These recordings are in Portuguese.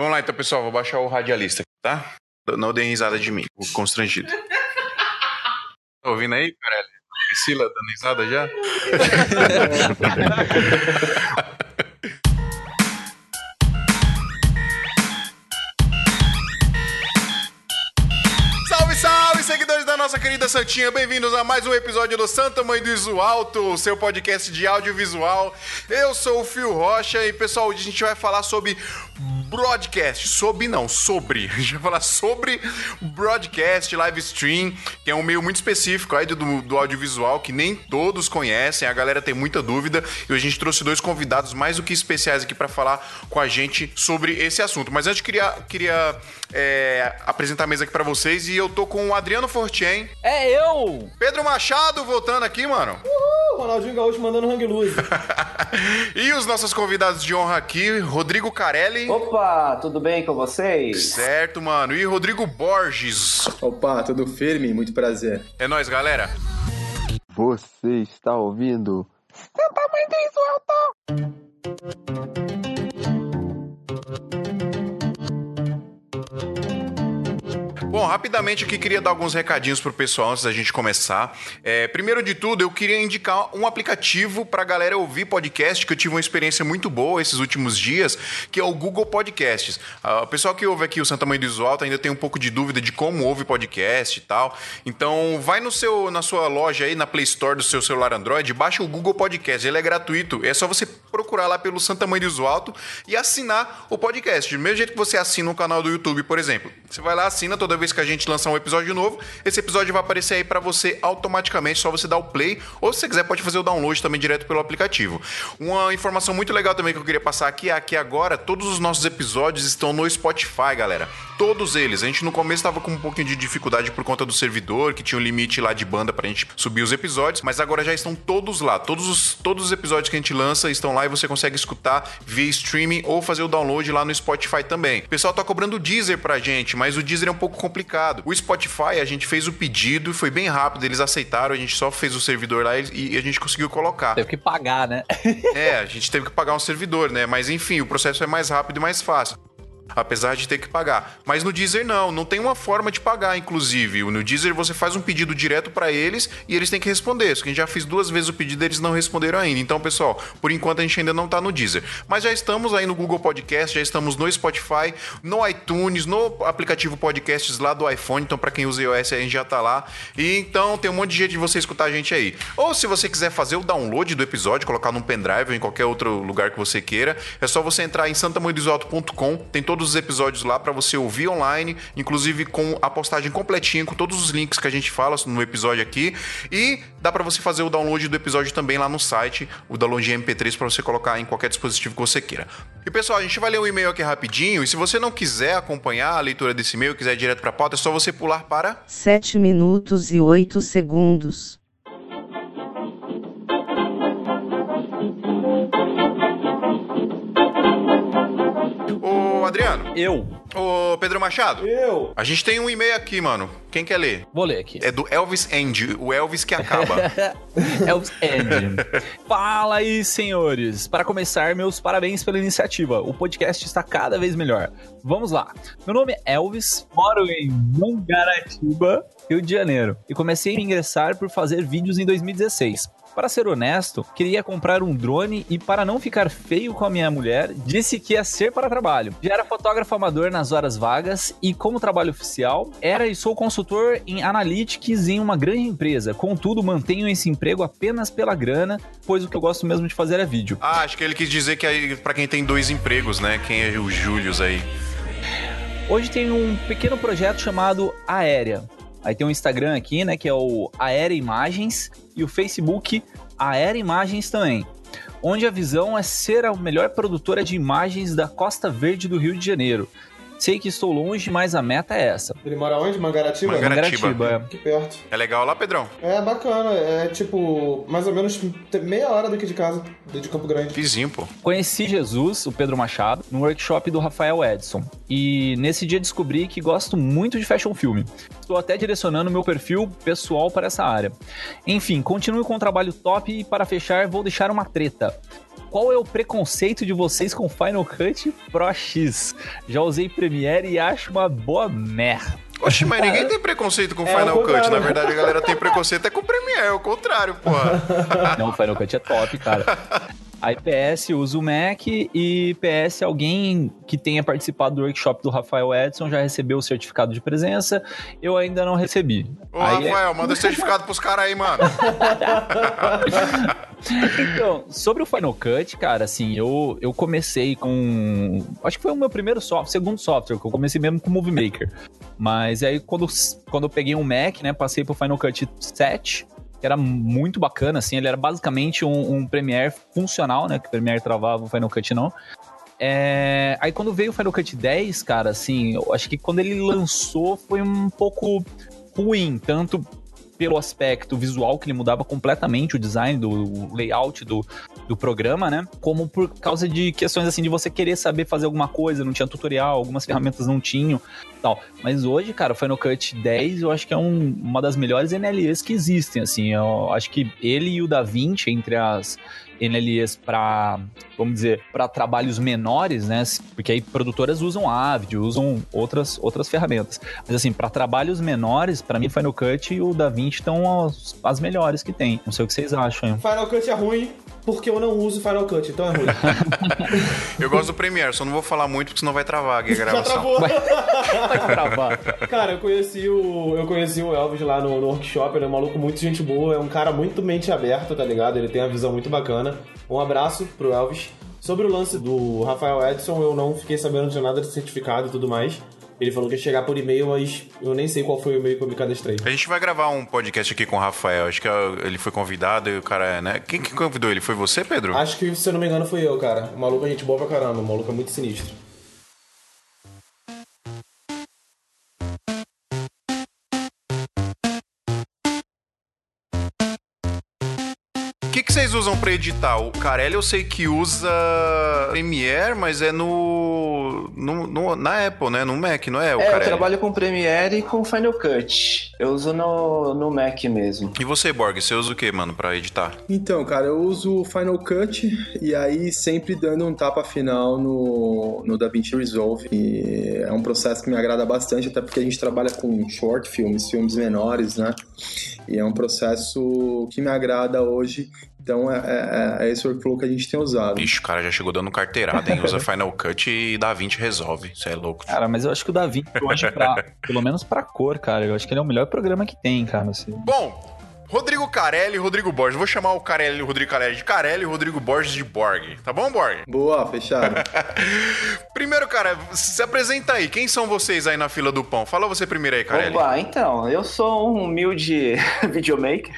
Vamos lá então, pessoal. Vou baixar o radialista, tá? Não dê risada de mim, o constrangido. Tá ouvindo aí, Carelli? Priscila dando risada já? Salve, salve, seguidores da nossa querida Santinha. Bem-vindos a mais um episódio do Santa Mãe do Iso Alto, seu podcast de audiovisual. Eu sou o Fio Rocha e, pessoal, hoje a gente vai falar sobre broadcast. Sobre não, sobre. A gente vai falar sobre broadcast, live stream, que é um meio muito específico aí do, do audiovisual que nem todos conhecem. A galera tem muita dúvida e a gente trouxe dois convidados mais do que especiais aqui para falar com a gente sobre esse assunto. Mas antes, queria, queria é, apresentar a mesa aqui para vocês e eu tô com o Adriano Fortien. É eu! Pedro Machado voltando aqui, mano. Uhul, Ronaldinho Gaúcho mandando hang loose. e os nossos convidados de honra aqui, Rodrigo Carelli. Opa, tudo bem com vocês? Certo, mano. E Rodrigo Borges. Opa, tudo firme? Muito prazer. É nóis, galera. Você está ouvindo? Santa Mãe do Alto! Bom, rapidamente aqui queria dar alguns recadinhos pro pessoal antes da gente começar. É, primeiro de tudo, eu queria indicar um aplicativo pra galera ouvir podcast, que eu tive uma experiência muito boa esses últimos dias, que é o Google Podcasts. Ah, o pessoal que ouve aqui o Santa Mãe do Alto ainda tem um pouco de dúvida de como ouve podcast e tal. Então, vai no seu, na sua loja aí, na Play Store do seu celular Android, baixa o Google Podcast, ele é gratuito. É só você procurar lá pelo Santa Mãe do Alto e assinar o podcast. Do mesmo jeito que você assina o canal do YouTube, por exemplo. Você vai lá, assina toda vez que a gente lançar um episódio novo, esse episódio vai aparecer aí para você automaticamente, só você dar o play, ou se você quiser pode fazer o download também direto pelo aplicativo. Uma informação muito legal também que eu queria passar aqui é que agora todos os nossos episódios estão no Spotify, galera. Todos eles. A gente no começo estava com um pouquinho de dificuldade por conta do servidor, que tinha um limite lá de banda pra gente subir os episódios, mas agora já estão todos lá. Todos os, todos os episódios que a gente lança estão lá e você consegue escutar via streaming ou fazer o download lá no Spotify também. O pessoal tá cobrando o Deezer pra gente, mas o Deezer é um pouco complicado. O Spotify, a gente fez o pedido, foi bem rápido, eles aceitaram, a gente só fez o servidor lá e, e a gente conseguiu colocar. Teve que pagar, né? É, a gente teve que pagar um servidor, né? Mas enfim, o processo é mais rápido e mais fácil. Apesar de ter que pagar. Mas no Deezer não, não tem uma forma de pagar, inclusive. No Deezer você faz um pedido direto para eles e eles têm que responder. Só que a gente já fez duas vezes o pedido e eles não responderam ainda. Então, pessoal, por enquanto a gente ainda não tá no Deezer. Mas já estamos aí no Google Podcast, já estamos no Spotify, no iTunes, no aplicativo Podcasts lá do iPhone. Então, para quem usa iOS, a gente já tá lá. E então tem um monte de jeito de você escutar a gente aí. Ou se você quiser fazer o download do episódio, colocar num pendrive ou em qualquer outro lugar que você queira, é só você entrar em santamoidosalto.com. Tem todos os episódios lá para você ouvir online, inclusive com a postagem completinha com todos os links que a gente fala no episódio aqui e dá para você fazer o download do episódio também lá no site, o download de MP3 para você colocar em qualquer dispositivo que você queira. E pessoal, a gente vai ler um e-mail aqui rapidinho e se você não quiser acompanhar a leitura desse e-mail, quiser ir direto para a pauta, é só você pular para 7 minutos e 8 segundos. Eu. ô Pedro Machado, Eu? a gente tem um e-mail aqui, mano. Quem quer ler? Vou ler aqui. É do Elvis End, o Elvis que acaba. Elvis End. Fala aí, senhores. Para começar, meus parabéns pela iniciativa. O podcast está cada vez melhor. Vamos lá. Meu nome é Elvis, moro em Mangaratiba, Rio de Janeiro, e comecei a ingressar por fazer vídeos em 2016. Para ser honesto, queria comprar um drone e, para não ficar feio com a minha mulher, disse que ia ser para trabalho. Já era fotógrafo amador nas horas vagas e, como trabalho oficial, era e sou consultor em Analytics em uma grande empresa. Contudo, mantenho esse emprego apenas pela grana, pois o que eu gosto mesmo de fazer é vídeo. ah, acho que ele quis dizer que aí, pra quem tem dois empregos, né? Quem é o Július aí? Hoje tem um pequeno projeto chamado Aérea. Aí tem um Instagram aqui, né, que é o Aérea Imagens e o Facebook Aérea Imagens também. Onde a visão é ser a melhor produtora de imagens da Costa Verde do Rio de Janeiro. Sei que estou longe, mas a meta é essa. Ele mora onde? Mangaratiba? Mangaratiba. Mangaratiba, é. Aqui perto. É legal lá, Pedrão? É bacana, é tipo, mais ou menos meia hora daqui de casa, de Campo Grande. Vizinho, pô. Conheci Jesus, o Pedro Machado, no workshop do Rafael Edson. E nesse dia descobri que gosto muito de fashion film. Estou até direcionando meu perfil pessoal para essa área. Enfim, continue com um trabalho top e para fechar vou deixar uma treta. Qual é o preconceito de vocês com Final Cut Pro X? Já usei Premiere e acho uma boa merda. Oxe, mas ninguém tem preconceito com É, Final Cut. Na verdade, a galera tem preconceito é com o Premiere, é o contrário, porra. Não, o Final Cut é top, cara. Aí PS usa o Mac e PS alguém que tenha participado do workshop do Rafael Edson já recebeu o certificado de presença. Eu ainda não recebi. Ô, Aí é- Rafael, manda o certificado pros caras aí, mano. Então, sobre o Final Cut, cara, assim, eu, eu comecei com. Acho que foi o meu primeiro software, segundo software, que eu comecei mesmo com o Movie Maker. Mas aí, quando, quando eu peguei um Mac, né, passei pro Final Cut 7, que era muito bacana, assim, ele era basicamente um, um Premiere funcional, né, que o Premiere travava, o Final Cut não. É, Aí quando veio o Final Cut 10, cara, assim, eu acho que quando ele lançou foi um pouco ruim, tanto pelo aspecto visual, que ele mudava completamente o design do o layout do, do programa, né? Como por causa de questões assim de você querer saber fazer alguma coisa, não tinha tutorial, algumas ferramentas não tinham, tal. Mas hoje, cara, o Final Cut 10 eu acho que é um- uma das melhores NLEs que existem, assim. Eu acho que ele e o DaVinci entre as NLEs para, vamos dizer, para trabalhos menores, né? Porque aí produtoras usam Avid, usam outras, outras ferramentas. Mas assim, para trabalhos menores, para mim Final Cut e o DaVinci estão as, as melhores que tem. Não sei o que vocês acham. Final Cut é ruim porque eu não uso Final Cut, então é ruim. Eu gosto do Premiere, só não vou falar muito porque senão vai travar aqui a Já gravação. travou. Vai travar. Cara, eu conheci o. Eu conheci o Elvis lá no, no workshop, ele é um maluco muito gente boa, é um cara muito mente aberta, tá ligado? Ele tem uma visão muito bacana. Um abraço pro Elvis. Sobre o lance do Rafael Edson, eu não fiquei sabendo de nada de certificado e tudo mais. Ele falou que ia chegar por e-mail, mas eu nem sei qual foi o e-mail que eu me cadastrei. A gente vai gravar um podcast aqui com o Rafael. Acho que é- ele foi convidado e o cara é, né? Quem que convidou ele? Foi você, Pedro? Acho que, se eu não me engano, fui eu, cara. O maluco é gente boa pra caramba, o maluco é muito sinistro. Usam pra editar? O Carelli eu sei que usa Premiere, mas é no, no- no- na Apple, né? No Mac, não é o É, eu Carelli? trabalho com Premiere e com Final Cut. Eu uso no, no Mac mesmo. E você, Borg, você usa o que, mano, pra editar? Então, cara, eu uso o Final Cut e aí sempre dando um tapa final no, no DaVinci Resolve. E é um processo que me agrada bastante, até porque a gente trabalha com short filmes, filmes menores, né? E é um processo que me agrada hoje. Então é, é- é esse workflow que a gente tem usado. Ixi, o cara já chegou dando carteirada, hein? Usa Final Cut e DaVinci resolve. Isso é louco. Cara, mas eu acho que o DaVinci hoje, pra, pelo menos pra cor, cara, eu acho que ele é o melhor programa que tem, cara. Assim. Bom, Rodrigo Carelli e Rodrigo Borges. Vou chamar o Carelli e o Rodrigo Carelli de Carelli e o Rodrigo Borges de Borg. Tá bom, Borg? Boa, fechado. Primeiro, cara, se apresenta aí. Quem são vocês aí na fila do pão? Fala você primeiro aí, Carelli. Opa, então, eu sou um humilde videomaker.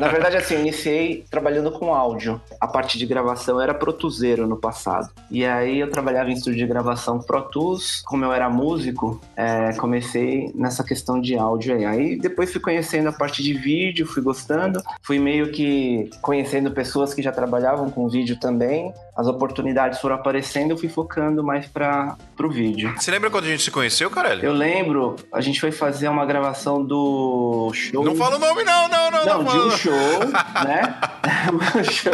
Na verdade, assim, eu iniciei trabalhando com áudio. A parte de gravação era Pro Tools no passado. E aí eu trabalhava em estúdio de gravação Pro Tools. Como eu era músico, é, comecei nessa questão de áudio aí. Aí depois fui conhecendo a parte de vídeo, fui gostando. Fui meio que conhecendo pessoas que já trabalhavam com vídeo também. As oportunidades foram aparecendo, eu fui focando mais para pro vídeo. Você lembra quando a gente se conheceu, Carelli? Eu lembro, a gente foi fazer uma gravação do show. Não fala o nome, não, não, não. Não, Não, de um show, né? Um show.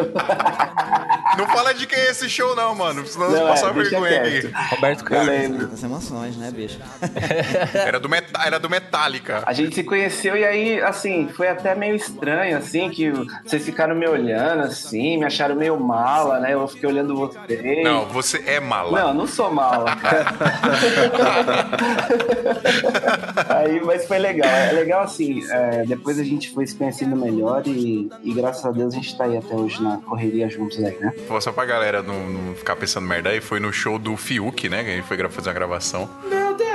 não fala de quem é esse show, não, mano. Senão Não, eu é, passar deixa vergonha aqui. Roberto Eu Carlos. lembro. As emoções, né, bicho? Era do, era do Metallica. A gente se conheceu e aí, assim, foi até meio estranho, assim, que vocês ficaram me olhando, assim, me acharam meio mala, né? Eu fiquei olhando vocês. Não, você é mala. Não, não sou mala, cara. Aí, mas foi legal. É legal assim, é, depois a gente foi se conhecendo melhor e, e graças a Deus a gente tá aí até hoje na correria juntos aí, né? Pô, Só pra galera não, não ficar pensando merda aí, foi no show do Fiuk, né? Que a gente foi fazer uma gravação. Meu Deus!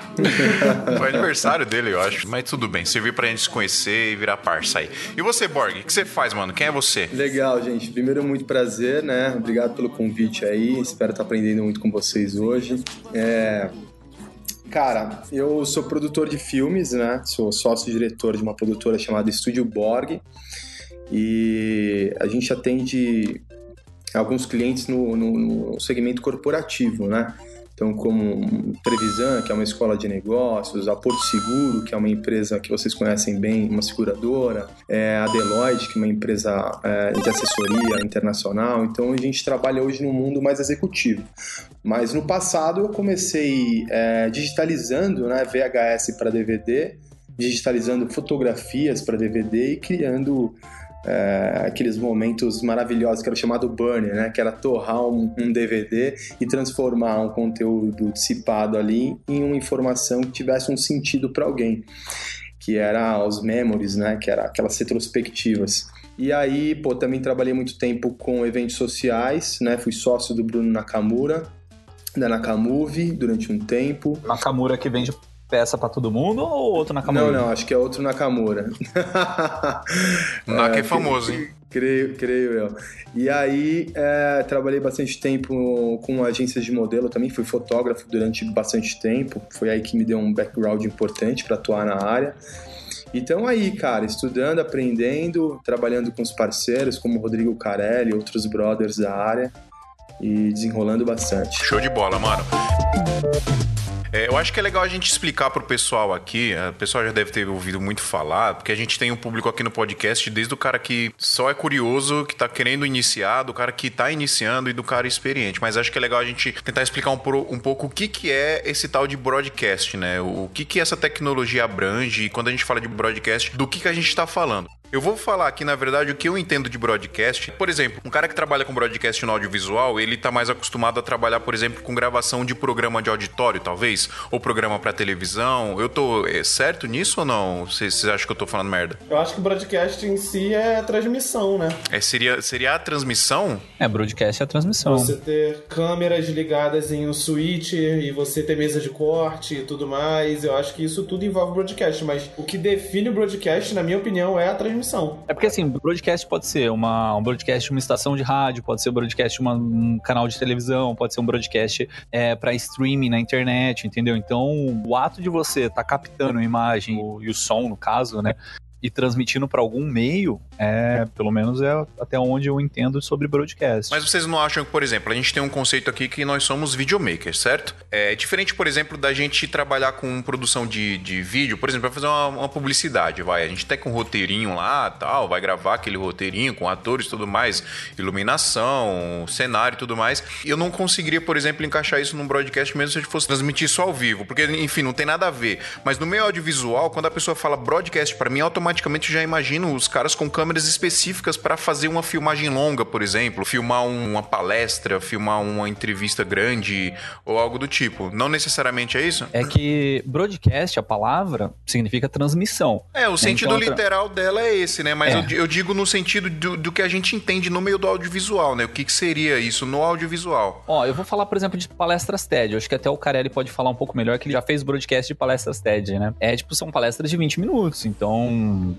foi aniversário dele, eu acho. Mas tudo bem, serviu pra gente se conhecer e virar parça aí. E você, Borg, o que você faz, mano? Quem é você? Legal, gente. Primeiro, muito prazer, né? Obrigado pelo convite aí. Espero estar aprendendo muito com vocês hoje. É... Cara, eu sou produtor de filmes, né? Sou sócio-diretor de uma produtora chamada Estúdio Borg. E a gente atende alguns clientes no, no- no segmento corporativo, né? Então, como Trevisan, que é uma escola de negócios, a Porto Seguro, que é uma empresa que vocês conhecem bem, uma seguradora, é, a Deloitte, que é uma empresa é, de assessoria internacional. Então a gente trabalha hoje no mundo mais executivo. Mas no passado eu comecei é, digitalizando né, VHS para DVD, digitalizando fotografias para DVD e criando é, aqueles momentos maravilhosos que era chamado burn, né? Que era torrar um, um, DVD e transformar um conteúdo dissipado ali em uma informação que tivesse um sentido para alguém, que era os memories, né? Que era aquelas retrospectivas. E aí, pô, também trabalhei muito tempo com eventos sociais, né? Fui sócio do Bruno Nakamura, da Nakamove durante um tempo. Nakamura que vende peça para todo mundo ou outro Nakamura? Não, não, acho que é outro Nakamura. Naka é, é famoso, hein? Creio, creio eu. E aí, é, trabalhei bastante tempo com agências de modelo também, fui fotógrafo durante bastante tempo. Foi aí que me deu um background importante para atuar na área. Então aí, cara, estudando, aprendendo, trabalhando com os parceiros como Rodrigo Carelli, outros brothers da área e desenrolando bastante. Show de bola, mano. É, eu acho que é legal a gente explicar pro pessoal aqui, o pessoal já deve ter ouvido muito falar, porque a gente tem um público aqui no podcast, desde o cara que só é curioso, que tá querendo iniciar, do cara que tá iniciando e do cara experiente. Mas acho que é legal a gente tentar explicar um, um pouco o que, que é esse tal de broadcast, né? O que, que essa tecnologia abrange e quando a gente fala de broadcast, do que, que a gente tá falando. Eu vou falar aqui, na verdade, o que eu entendo de broadcast. Por exemplo, um cara que trabalha com broadcast no audiovisual, ele tá mais acostumado a trabalhar, por exemplo, com gravação de programa de auditório, talvez, ou programa para televisão. Eu tô é, certo nisso ou não? Vocês acham que eu tô falando merda? Eu acho que broadcast em si é a transmissão, né? É, seria, seria a transmissão? É, broadcast é a transmissão. Você ter câmeras ligadas em um switch e você ter mesa de corte e tudo mais. Eu acho que isso tudo envolve broadcast, mas o que define o broadcast, na minha opinião, é a transmissão transmissão. É porque assim, broadcast pode ser uma, um broadcast uma estação de rádio, pode ser um broadcast uma, um canal de televisão, pode ser um broadcast é, para streaming na internet, entendeu? Então, o ato de você estar tá captando a imagem e o som, no caso, né? E transmitindo para algum meio, é, pelo menos é até onde eu entendo sobre broadcast. Mas vocês não acham que, por exemplo, a gente tem um conceito aqui que nós somos videomakers, certo? É diferente, por exemplo, da gente trabalhar com produção de, de vídeo, por exemplo, vai fazer uma, uma publicidade, vai, a gente tem com um roteirinho lá, tal, vai gravar aquele roteirinho com atores e tudo mais, iluminação, cenário e tudo mais. Eu não conseguiria, por exemplo, encaixar isso num broadcast mesmo se a gente fosse transmitir isso ao vivo, porque enfim, não tem nada a ver. Mas no meio audiovisual, quando a pessoa fala broadcast para mim, automaticamente automaticamente já imagino os caras com câmeras específicas para fazer uma filmagem longa, por exemplo, filmar uma palestra, filmar uma entrevista grande ou algo do tipo. Não necessariamente é isso? É que broadcast, a palavra, significa transmissão. É, o sentido então, literal dela é esse, né? Mas é. eu, eu, digo no sentido do, do, que a gente entende no meio do audiovisual, né? O que, que seria isso no audiovisual? Ó, eu vou falar, por exemplo, de palestras TED. Eu acho que até o Carelli pode falar um pouco melhor, que ele já fez broadcast de palestras TED, né? É, tipo, são palestras de 20 minutos. Então,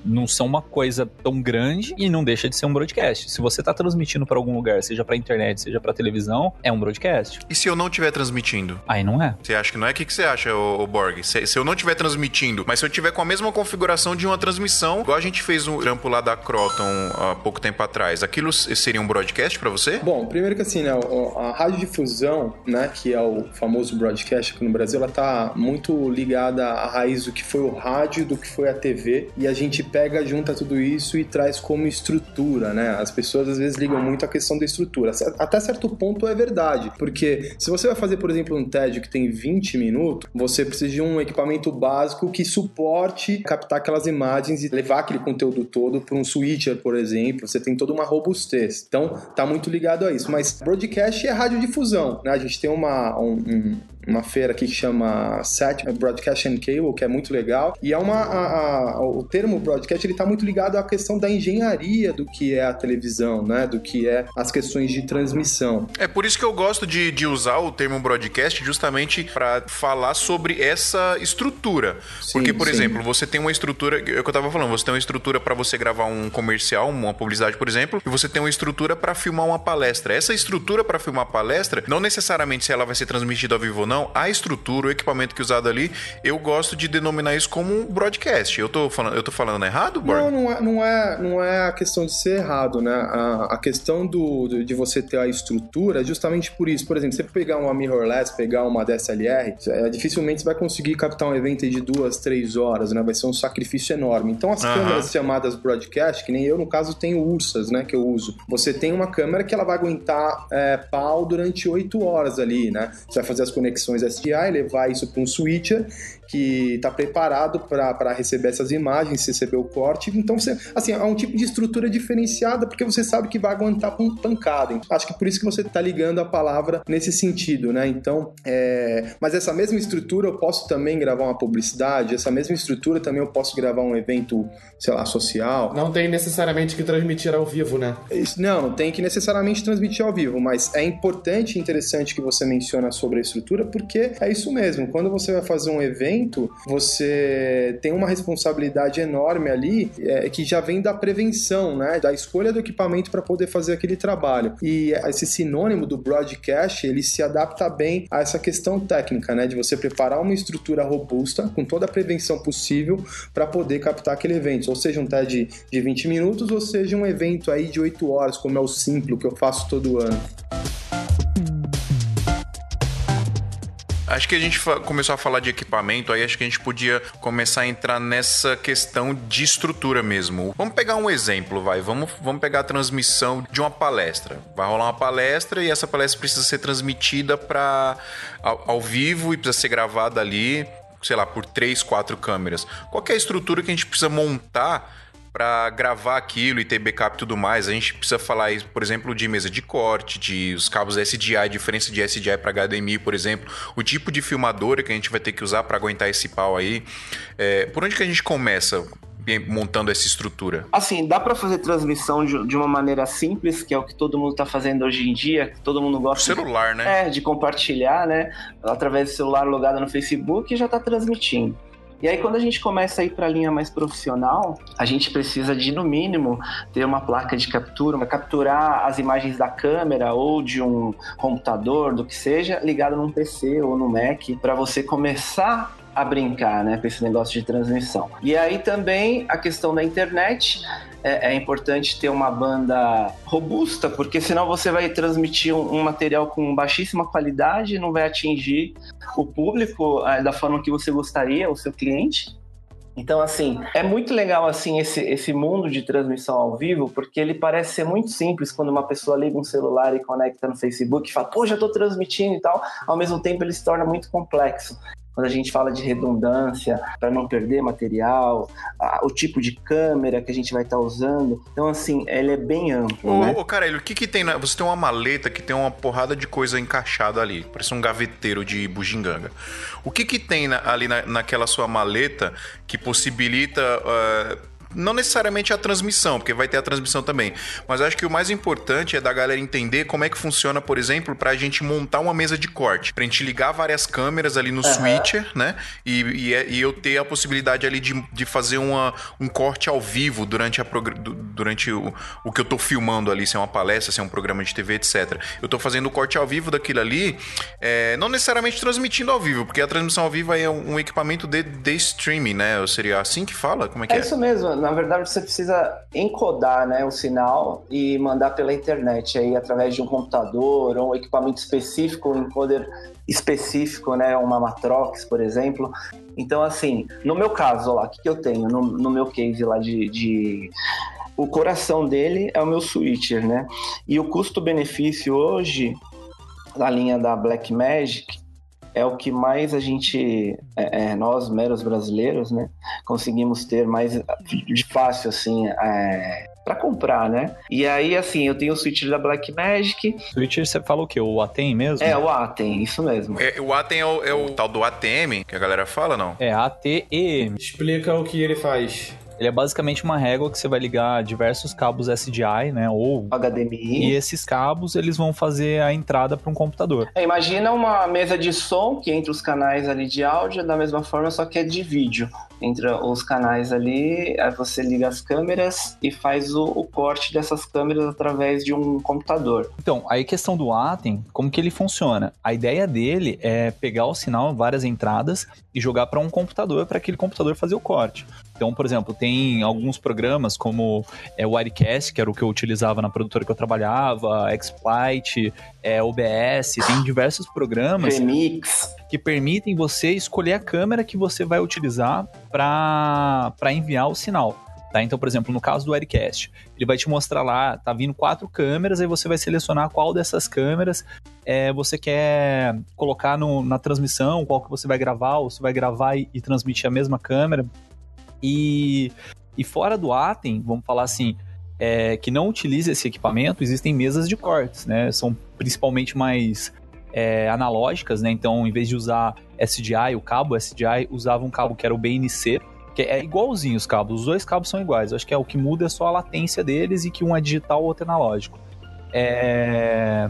não são uma coisa tão grande e não deixa de ser um broadcast. Se você tá transmitindo para algum lugar, seja pra internet, seja pra televisão, é um broadcast. E se eu não estiver transmitindo? Aí não é. Você acha que não é? O que, que você acha, o Borg? Se, se, eu não estiver transmitindo, mas se eu tiver com a mesma configuração de uma transmissão, igual a gente fez um trampo lá da Croton há pouco tempo atrás, aquilo seria um broadcast para você? Bom, primeiro que assim, né, a radiodifusão, né, que é o famoso broadcast aqui no Brasil, ela tá muito ligada à raiz do que foi o rádio, do que foi a TV, e a gente pega pega, junta tudo isso e traz como estrutura, né? As pessoas às vezes ligam muito à questão da estrutura. Até certo ponto é verdade, porque se você vai fazer, por exemplo, um TED que tem 20 minutos, você precisa de um equipamento básico que suporte captar aquelas imagens e levar aquele conteúdo todo para um switcher, por exemplo. Você tem toda uma robustez. Então, tá muito ligado a isso. Mas broadcast é radiodifusão, né? A gente tem uma, um, uma feira aqui que chama SAT Broadcast and Cable, que é muito legal. E é uma a, a, o termo broadcast ele está muito ligado à questão da engenharia do que é a televisão, né? Do que é as questões de transmissão. É por isso que eu gosto de, de usar o termo broadcast justamente para falar sobre essa estrutura. Sim, Porque, por sim. exemplo, você tem uma estrutura, é o que eu estava falando, você tem uma estrutura para você gravar um comercial, uma publicidade, por exemplo, e você tem uma estrutura para filmar uma palestra. Essa estrutura para filmar palestra, não necessariamente se ela vai ser transmitida ao vivo ou não, a estrutura, o equipamento que é usado ali, eu gosto de denominar isso como um broadcast. Eu tô falando, eu tô falando errado, Borg? Não, não é, não, é, não é a questão de ser errado, né? A, a questão do, de você ter a estrutura é justamente por isso. Por exemplo, você pegar uma mirrorless, pegar uma DSLR, é, dificilmente você vai conseguir captar um evento de duas, três horas, né? Vai ser um sacrifício enorme. Então, as câmeras chamadas broadcast, que nem eu, no caso, tenho Ursas, né? Que eu uso. Você tem uma câmera que ela vai aguentar é, pau durante oito horas ali, né? Você vai fazer as conexões SDI, levar isso para um switcher que está preparado para receber essas imagens, receber o corte. Então, você, assim, é um tipo de estrutura diferenciada porque você sabe que vai aguentar com pancada. Então, acho que por isso que você está ligando a palavra nesse sentido, né? Então, é... mas essa mesma estrutura eu posso também gravar uma publicidade, essa mesma estrutura também eu posso gravar um evento, sei lá, social. Não tem necessariamente que transmitir ao vivo, né? Isso, não, não tem que necessariamente transmitir ao vivo, mas é importante e interessante que você menciona sobre a estrutura, porque é isso mesmo. Quando você vai fazer um evento, você tem uma responsabilidade enorme ali é, que já vem da prevenção, né? Da escolha do equipamento para poder fazer aquele trabalho. E esse sinônimo do broadcast, ele se adapta bem a essa questão técnica, né? De você preparar uma estrutura robusta, com toda a prevenção possível, para poder captar aquele evento. Ou seja, um TED de 20 minutos, ou seja, um evento aí de 8 horas, como é o Simplo que eu faço todo ano. Acho que a gente começou a falar de equipamento, aí acho que a gente podia começar a entrar nessa questão de estrutura mesmo. Vamos pegar um exemplo, vai. Vamos, vamos pegar a transmissão de uma palestra. Vai rolar uma palestra e essa palestra precisa ser transmitida para ao, ao vivo e precisa ser gravada ali, sei lá, por três, quatro câmeras. Qual é a estrutura que a gente precisa montar para gravar aquilo e ter backup e tudo mais, a gente precisa falar, por exemplo, de mesa de corte, de os cabos SDI, diferença de SDI para HDMI, por exemplo, o tipo de filmadora que a gente vai ter que usar para aguentar esse pau aí. É, por onde que a gente começa montando essa estrutura? Assim, dá pra fazer transmissão de, de uma maneira simples, que é o que todo mundo tá fazendo hoje em dia, que todo mundo gosta de Celular, né? É, de compartilhar, né? Através do celular logado no Facebook e já tá transmitindo. E aí, quando a gente começa a ir para a linha mais profissional, a gente precisa de, no mínimo, ter uma placa de captura, capturar as imagens da câmera ou de um computador, do que seja, ligado num PC ou no Mac, para você começar a brincar, né, com esse negócio de transmissão. E aí também a questão da internet, é, é importante ter uma banda robusta, porque senão você vai transmitir um, material com baixíssima qualidade, não vai atingir o público é, da forma que você gostaria, o seu cliente. Então, assim, é muito legal assim esse, esse mundo de transmissão ao vivo, porque ele parece ser muito simples quando uma pessoa liga um celular e conecta no Facebook e fala, pô, já estou transmitindo e tal. Ao mesmo tempo, ele se torna muito complexo quando a gente fala de redundância, para não perder material, a, o tipo de câmera que a gente vai estar tá usando. Então, assim, ele é bem amplo. Ô, né? ô Carelho, o que que tem na... Você tem uma maleta que tem uma porrada de coisa encaixada ali. Parece um gaveteiro de bugiganga. O que que tem na- ali na, naquela sua maleta que possibilita... ah, não necessariamente a transmissão, porque vai ter a transmissão também. Mas acho que o mais importante é da galera entender como é que funciona, por exemplo, pra gente montar uma mesa de corte. Pra gente ligar várias câmeras ali no switcher, né? E, e, é- e eu ter a possibilidade ali de, de fazer uma, um corte ao vivo durante, a durante o, o que eu tô filmando ali, se é uma palestra, se é um programa de TV, etc. Eu tô fazendo o corte ao vivo daquilo ali, é, não necessariamente transmitindo ao vivo, porque a transmissão ao vivo é um, um equipamento de, de streaming, né? Seria assim que fala? Como é que É é? isso mesmo. Na verdade, você precisa encodar né, o sinal e mandar pela internet aí através de um computador ou um equipamento específico, um encoder específico, né, uma Matrox, por exemplo. Então, assim, no meu caso lá, o que, que eu tenho no, no meu case lá de, de o coração dele é o meu switcher, né? E o custo-benefício hoje na linha da Blackmagic é o que mais a gente, é, é, nós meros brasileiros, né, conseguimos ter mais de fácil assim, é, para comprar, né? E aí assim, eu tenho o switcher da Blackmagic, Switcher, você fala o quê? O Atem mesmo? é o Atem, isso mesmo. É, o ATEM é o, é o tal do ATM, que a galera fala, não? É ATEM. Explica o que ele faz. Ele é basicamente uma régua que você vai ligar diversos cabos SDI, né? Ou HDMI. e esses cabos eles vão fazer a entrada para um computador. É, imagina uma mesa de som que entre os canais ali de áudio da mesma forma, só que é de vídeo. Entre os canais ali, aí você liga as câmeras e faz o, o corte dessas câmeras através de um computador. Então, aí a questão do Atem, como que ele funciona? A ideia dele é pegar o sinal, várias entradas, e jogar para um computador, para aquele computador fazer o corte. Então, por exemplo, tem alguns programas como é, o Wirecast, que era o que eu utilizava na produtora que eu trabalhava, Xplite, é, OBS, tem diversos programas Remix. Que permitem você escolher a câmera que você vai utilizar para enviar o sinal. Tá? Então, por exemplo, no caso do Aircast, ele vai te mostrar lá, tá vindo quatro câmeras, aí você vai selecionar qual dessas câmeras é, você quer colocar no, na transmissão, qual que você vai gravar, ou se vai gravar e, e transmitir a mesma câmera. E, e fora do Atem, vamos falar assim, é, que não utiliza esse equipamento, existem mesas de cortes, né? São principalmente mais é, analógicas, né? Então, em vez de usar SDI, o cabo SDI, usava um cabo que era o BNC, que é igualzinho os cabos, os dois cabos são iguais. Eu acho que é o que muda é só a latência deles e que um é digital, o outro é analógico. É...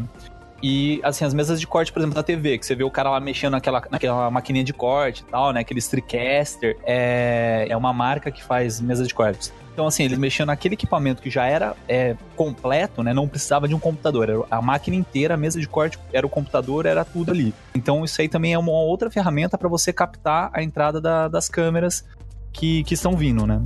E, assim, as mesas de corte, por exemplo, da TV, que você vê o cara lá mexendo naquela, naquela maquininha de corte e tal, né? Aquele Stricaster, é, é uma marca que faz mesa de cortes. Então, assim, eles mexiam naquele equipamento que já era é, completo, né? Não precisava de um computador. Era a máquina inteira, a mesa de corte era o computador, era tudo ali. Então, isso aí também é uma outra ferramenta para você captar a entrada da, das câmeras que, que estão vindo, né?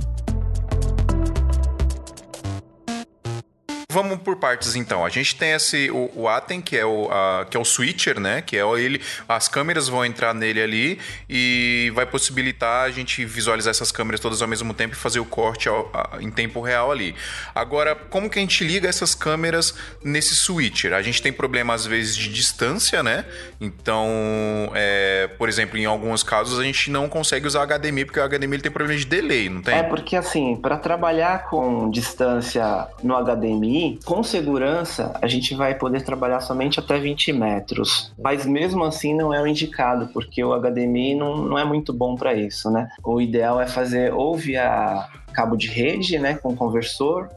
Vamos por partes então. A gente tem esse o, o Atem, que é o, a, que é o switcher, né? Que é ele. As câmeras vão entrar nele ali e vai possibilitar a gente visualizar essas câmeras todas ao mesmo tempo e fazer o corte ao, a, em tempo real ali. Agora, como que a gente liga essas câmeras nesse switcher? A gente tem problema às vezes de distância, né? Então, é, por exemplo, em alguns casos a gente não consegue usar HDMI porque o HDMI tem problema de delay, não tem? É porque assim, para trabalhar com distância no HDMI com segurança, a gente vai poder trabalhar somente até 20 metros. Mas mesmo assim não é o indicado, porque o HDMI não, não é muito bom para isso, né? O ideal é fazer ou via cabo de rede, né, com conversor,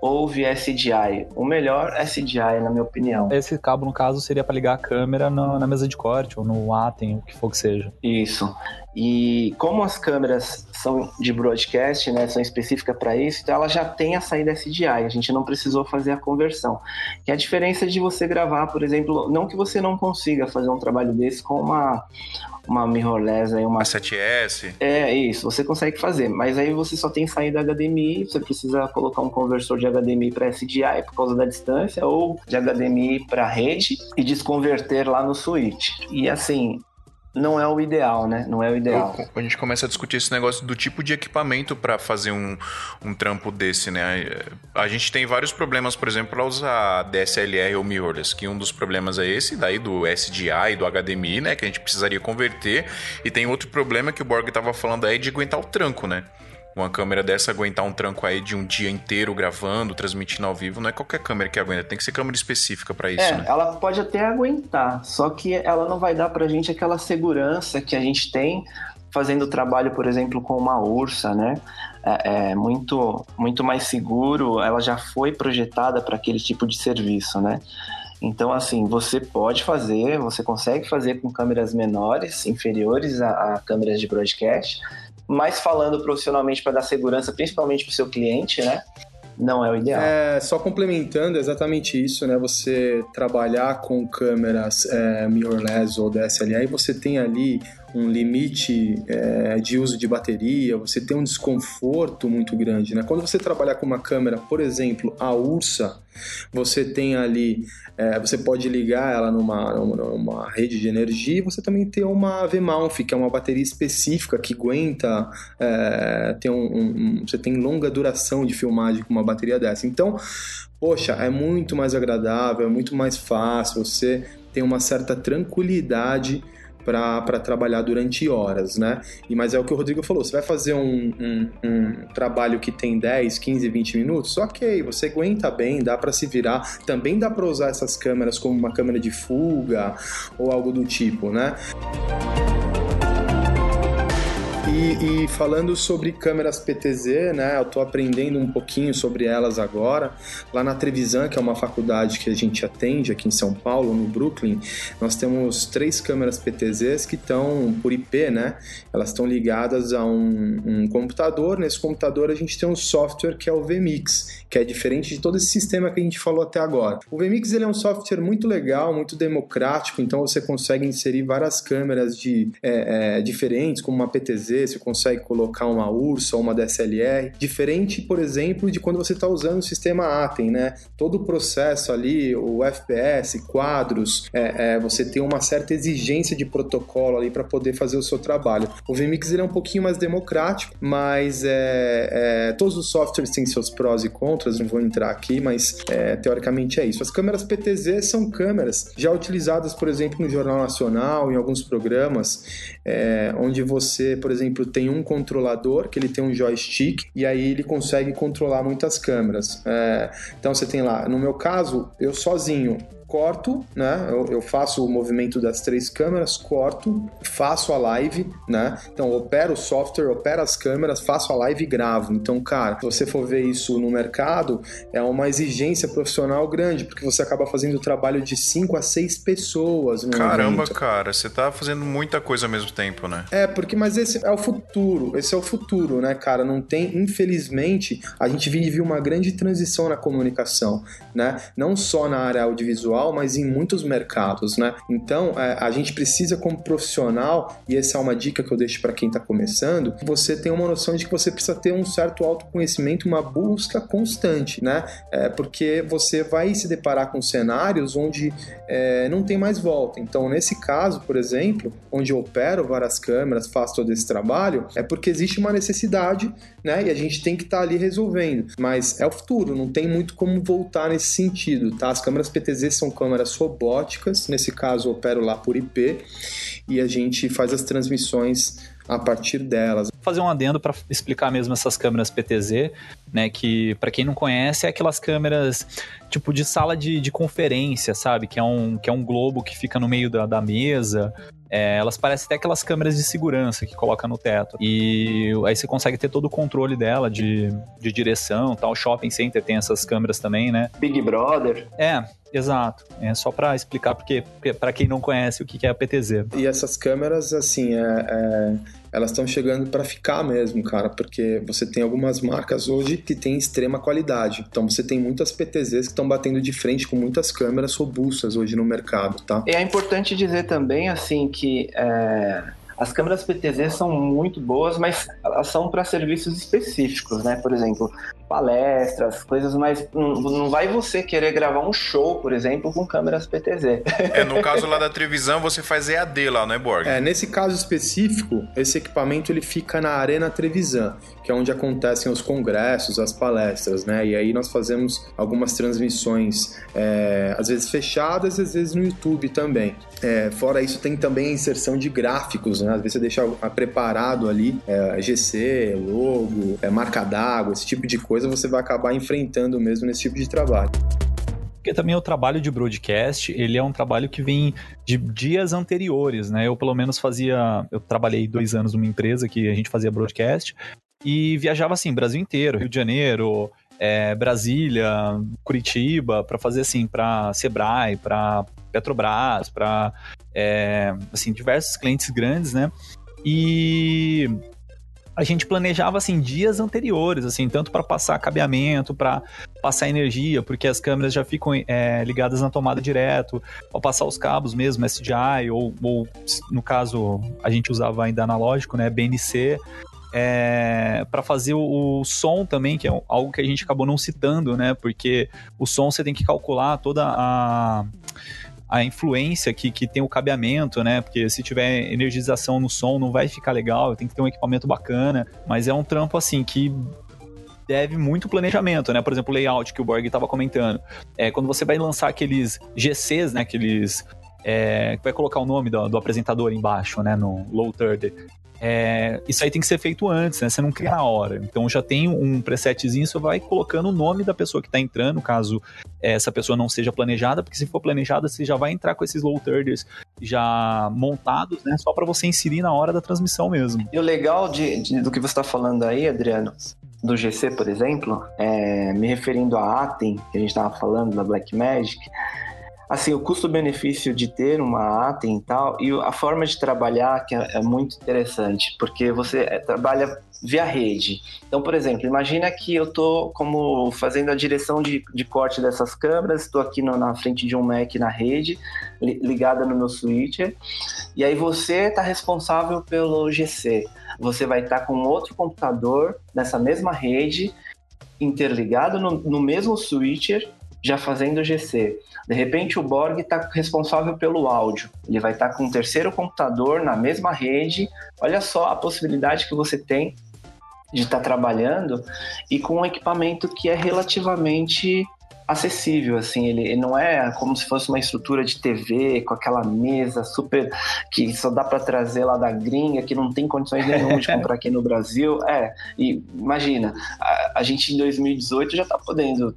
ou via SDI. O melhor SDI, na minha opinião. Esse cabo, no caso, seria para ligar a câmera na, na, mesa de corte ou no Atem, o que for que seja. Isso. E como as câmeras são de broadcast, né, são específicas para isso, então ela já tem a saída SDI, a gente não precisou fazer a conversão. Que é a diferença de você gravar, por exemplo, não que você não consiga fazer um trabalho desse com uma uma mirrorless aí, uma 7S. É, isso, você consegue fazer, mas aí você só tem saída HDMI, você precisa colocar um conversor de HDMI para SDI por causa da distância ou de HDMI para rede e desconverter lá no switch. E assim, não é o ideal, né? Não é o ideal. A gente começa a discutir esse negócio do tipo de equipamento para fazer um, um trampo desse, né? A gente tem vários problemas, por exemplo, para usar DSLR ou mirrorless, que um dos problemas é esse, daí do SDI, do HDMI, né? Que a gente precisaria converter. E tem outro problema que o Borg estava falando aí de aguentar o tranco, né? Uma câmera dessa aguentar um tranco aí de um dia inteiro gravando, transmitindo ao vivo, não é qualquer câmera que aguenta, tem que ser câmera específica para isso, é, né? Ela pode até aguentar, só que ela não vai dar pra gente aquela segurança que a gente tem fazendo trabalho, por exemplo, com uma ursa, né? É, é muito, muito mais seguro, ela já foi projetada para aquele tipo de serviço, né? Então, assim, você pode fazer, você consegue fazer com câmeras menores, inferiores a, a câmeras de broadcast, mas falando profissionalmente para dar segurança, principalmente para o seu cliente, né? Não é o ideal. É, só complementando exatamente isso, né? Você trabalhar com câmeras é, mirrorless ou DSLR, você tem ali um limite é, de uso de bateria, você tem um desconforto muito grande, né? Quando você trabalhar com uma câmera, por exemplo, a Ursa, você tem ali, é, você pode ligar ela numa, numa rede de energia e você também tem uma V-Mount, que é uma bateria específica que aguenta, é, tem um, um, você tem longa duração de filmagem com uma bateria dessa. Então, poxa, é muito mais agradável, é muito mais fácil, você tem uma certa tranquilidade para trabalhar durante horas, né? E, mas é o que o Rodrigo falou, você vai fazer um, um, um trabalho que tem 10, 15, 20 minutos, ok, você aguenta bem, dá para se virar, também dá para usar essas câmeras como uma câmera de fuga ou algo do tipo, né? E, e, falando sobre câmeras PTZ, né, eu tô aprendendo um pouquinho sobre elas agora. Lá na Trevisan, que é uma faculdade que a gente atende aqui em São Paulo, no Brooklyn, nós temos três câmeras PTZs que estão por IP, né? Elas estão ligadas a um, um computador. Nesse computador a gente tem um software que é o VMix, que é diferente de todo esse sistema que a gente falou até agora. O VMix ele é um software muito legal, muito democrático, então você consegue inserir várias câmeras de, é, é, diferentes, como uma PTZ, você consegue colocar uma Ursa ou uma DSLR, diferente, por exemplo, de quando você está usando o sistema Atem, né? Todo o processo ali, o FPS, quadros, é, é, você tem uma certa exigência de protocolo ali para poder fazer o seu trabalho. O VMix ele é um pouquinho mais democrático, mas é, é, todos os softwares têm seus prós e contras, não vou entrar aqui, mas é, teoricamente é isso. As câmeras PTZ são câmeras já utilizadas, por exemplo, no Jornal Nacional, em alguns programas, é, onde você, por exemplo, tem um controlador que ele tem um joystick e aí ele consegue controlar muitas câmeras. É, então você tem lá, no meu caso, eu sozinho corto, né? Eu, eu, faço o movimento das três câmeras, corto, faço a live, né? Então, opero o software, opero as câmeras, faço a live e gravo. Então, cara, se você for ver isso no mercado, é uma exigência profissional grande, porque você acaba fazendo o trabalho de cinco a seis pessoas. Caramba, evento. cara, você tá fazendo muita coisa ao mesmo tempo, né? É, porque, mas esse é o futuro, esse é o futuro, né, cara? Não tem, infelizmente, a gente vive uma grande transição na comunicação, né? Não só na área audiovisual, mas em muitos mercados, né? Então, é, a gente precisa, como profissional, e essa é uma dica que eu deixo para quem está começando, você tem uma noção de que você precisa ter um certo autoconhecimento, uma busca constante, né? É, porque você vai se deparar com cenários onde é, não tem mais volta. Então, nesse caso, por exemplo, onde eu opero várias câmeras, faço todo esse trabalho, é porque existe uma necessidade, né? E a gente tem que estar tá ali resolvendo. Mas é o futuro, não tem muito como voltar nesse sentido, tá? As câmeras PTZ são câmeras robóticas, nesse caso opero lá por IP, e a gente faz as transmissões a partir delas. Vou fazer um adendo para explicar mesmo essas câmeras PTZ, né? Que para quem não conhece é aquelas câmeras tipo de sala de, de conferência, sabe? Que é um que é um globo que fica no meio da, da mesa. É, elas parecem até aquelas câmeras de segurança que coloca no teto. E aí você consegue ter todo o controle dela de, de direção, tal. Shopping Center tem essas câmeras também, né? Big Brother. É, Exato. É só para explicar, porque, porque para quem não conhece o que é a PTZ. E essas câmeras, assim, é, é elas estão chegando para ficar mesmo, cara, porque você tem algumas marcas hoje que têm extrema qualidade. Então você tem muitas PTZs que estão batendo de frente com muitas câmeras robustas hoje no mercado, tá? E é importante dizer também, assim, que é, as câmeras PTZ são muito boas, mas elas são para serviços específicos, né? Por exemplo, palestras, coisas mais. Não, não vai você querer gravar um show, por exemplo, com câmeras PTZ. É, no caso lá da Trevisan, você faz EAD lá, né, Borg? É, nesse caso específico, esse equipamento ele fica na Arena Trevisan, que é onde acontecem os congressos, as palestras, né? E aí nós fazemos algumas transmissões, é, às vezes fechadas, às vezes no YouTube também. É, fora isso, tem também a inserção de gráficos, né? Às vezes você deixa preparado ali é, GC, logo, é, marca d'água, esse tipo de coisa coisa você vai acabar enfrentando mesmo nesse tipo de trabalho porque também o trabalho de broadcast, ele é um trabalho que vem de dias anteriores, né? Eu pelo menos fazia, eu trabalhei dois anos numa empresa que a gente fazia broadcast e viajava assim, Brasil inteiro, Rio de Janeiro, é, Brasília, Curitiba, para fazer assim, para Sebrae, para Petrobras, para é, assim diversos clientes grandes, né? E a gente planejava assim dias anteriores, assim, tanto para passar cabeamento, para passar energia, porque as câmeras já ficam é, ligadas na tomada direto, ao passar os cabos mesmo, SDI, ou, ou no caso a gente usava ainda analógico, né, BNC, é, para fazer o, o, som também, que é algo que a gente acabou não citando, né? Porque o som você tem que calcular toda a a influência que, que tem o cabeamento, né? Porque se tiver energização no som, não vai ficar legal, tem que ter um equipamento bacana. Mas é um trampo assim que deve muito planejamento, né? Por exemplo, o layout que o Borg estava comentando. É, quando você vai lançar aqueles GCs, né? Aqueles. É, vai colocar o nome do, do, apresentador embaixo, né? No low third. É, isso aí tem que ser feito antes, né? Você não cria na hora. Então já tem um presetzinho, você vai colocando o nome da pessoa que está entrando, caso essa pessoa não seja planejada, porque se for planejada, você já vai entrar com esses low thirders já montados, né? Só para você inserir na hora da transmissão mesmo. E o legal de, de- do que você está falando aí, Adriano, do GC, por exemplo, é, me referindo à Atem, que a gente estava falando, da Blackmagic, assim, o custo-benefício de ter uma Atem e tal, e a forma de trabalhar que é, é muito interessante, porque você é, trabalha via rede. Então, por exemplo, imagina que eu estou como fazendo a direção de, de corte dessas câmeras, estou aqui no- na frente de um Mac na rede, li- ligada no meu switcher, e aí você está responsável pelo GC. Você vai estar com outro computador nessa mesma rede, interligado no, no mesmo switcher, já fazendo GC. De repente o Borg está responsável pelo áudio. Ele vai estar com um terceiro computador na mesma rede. Olha só a possibilidade que você tem de estar trabalhando e com um equipamento que é relativamente acessível, assim, ele, ele não é como se fosse uma estrutura de TV com aquela mesa super que só dá para trazer lá da gringa, que não tem condições nenhuma de comprar aqui no Brasil. É, e imagina, a, a gente em 2018 já tá podendo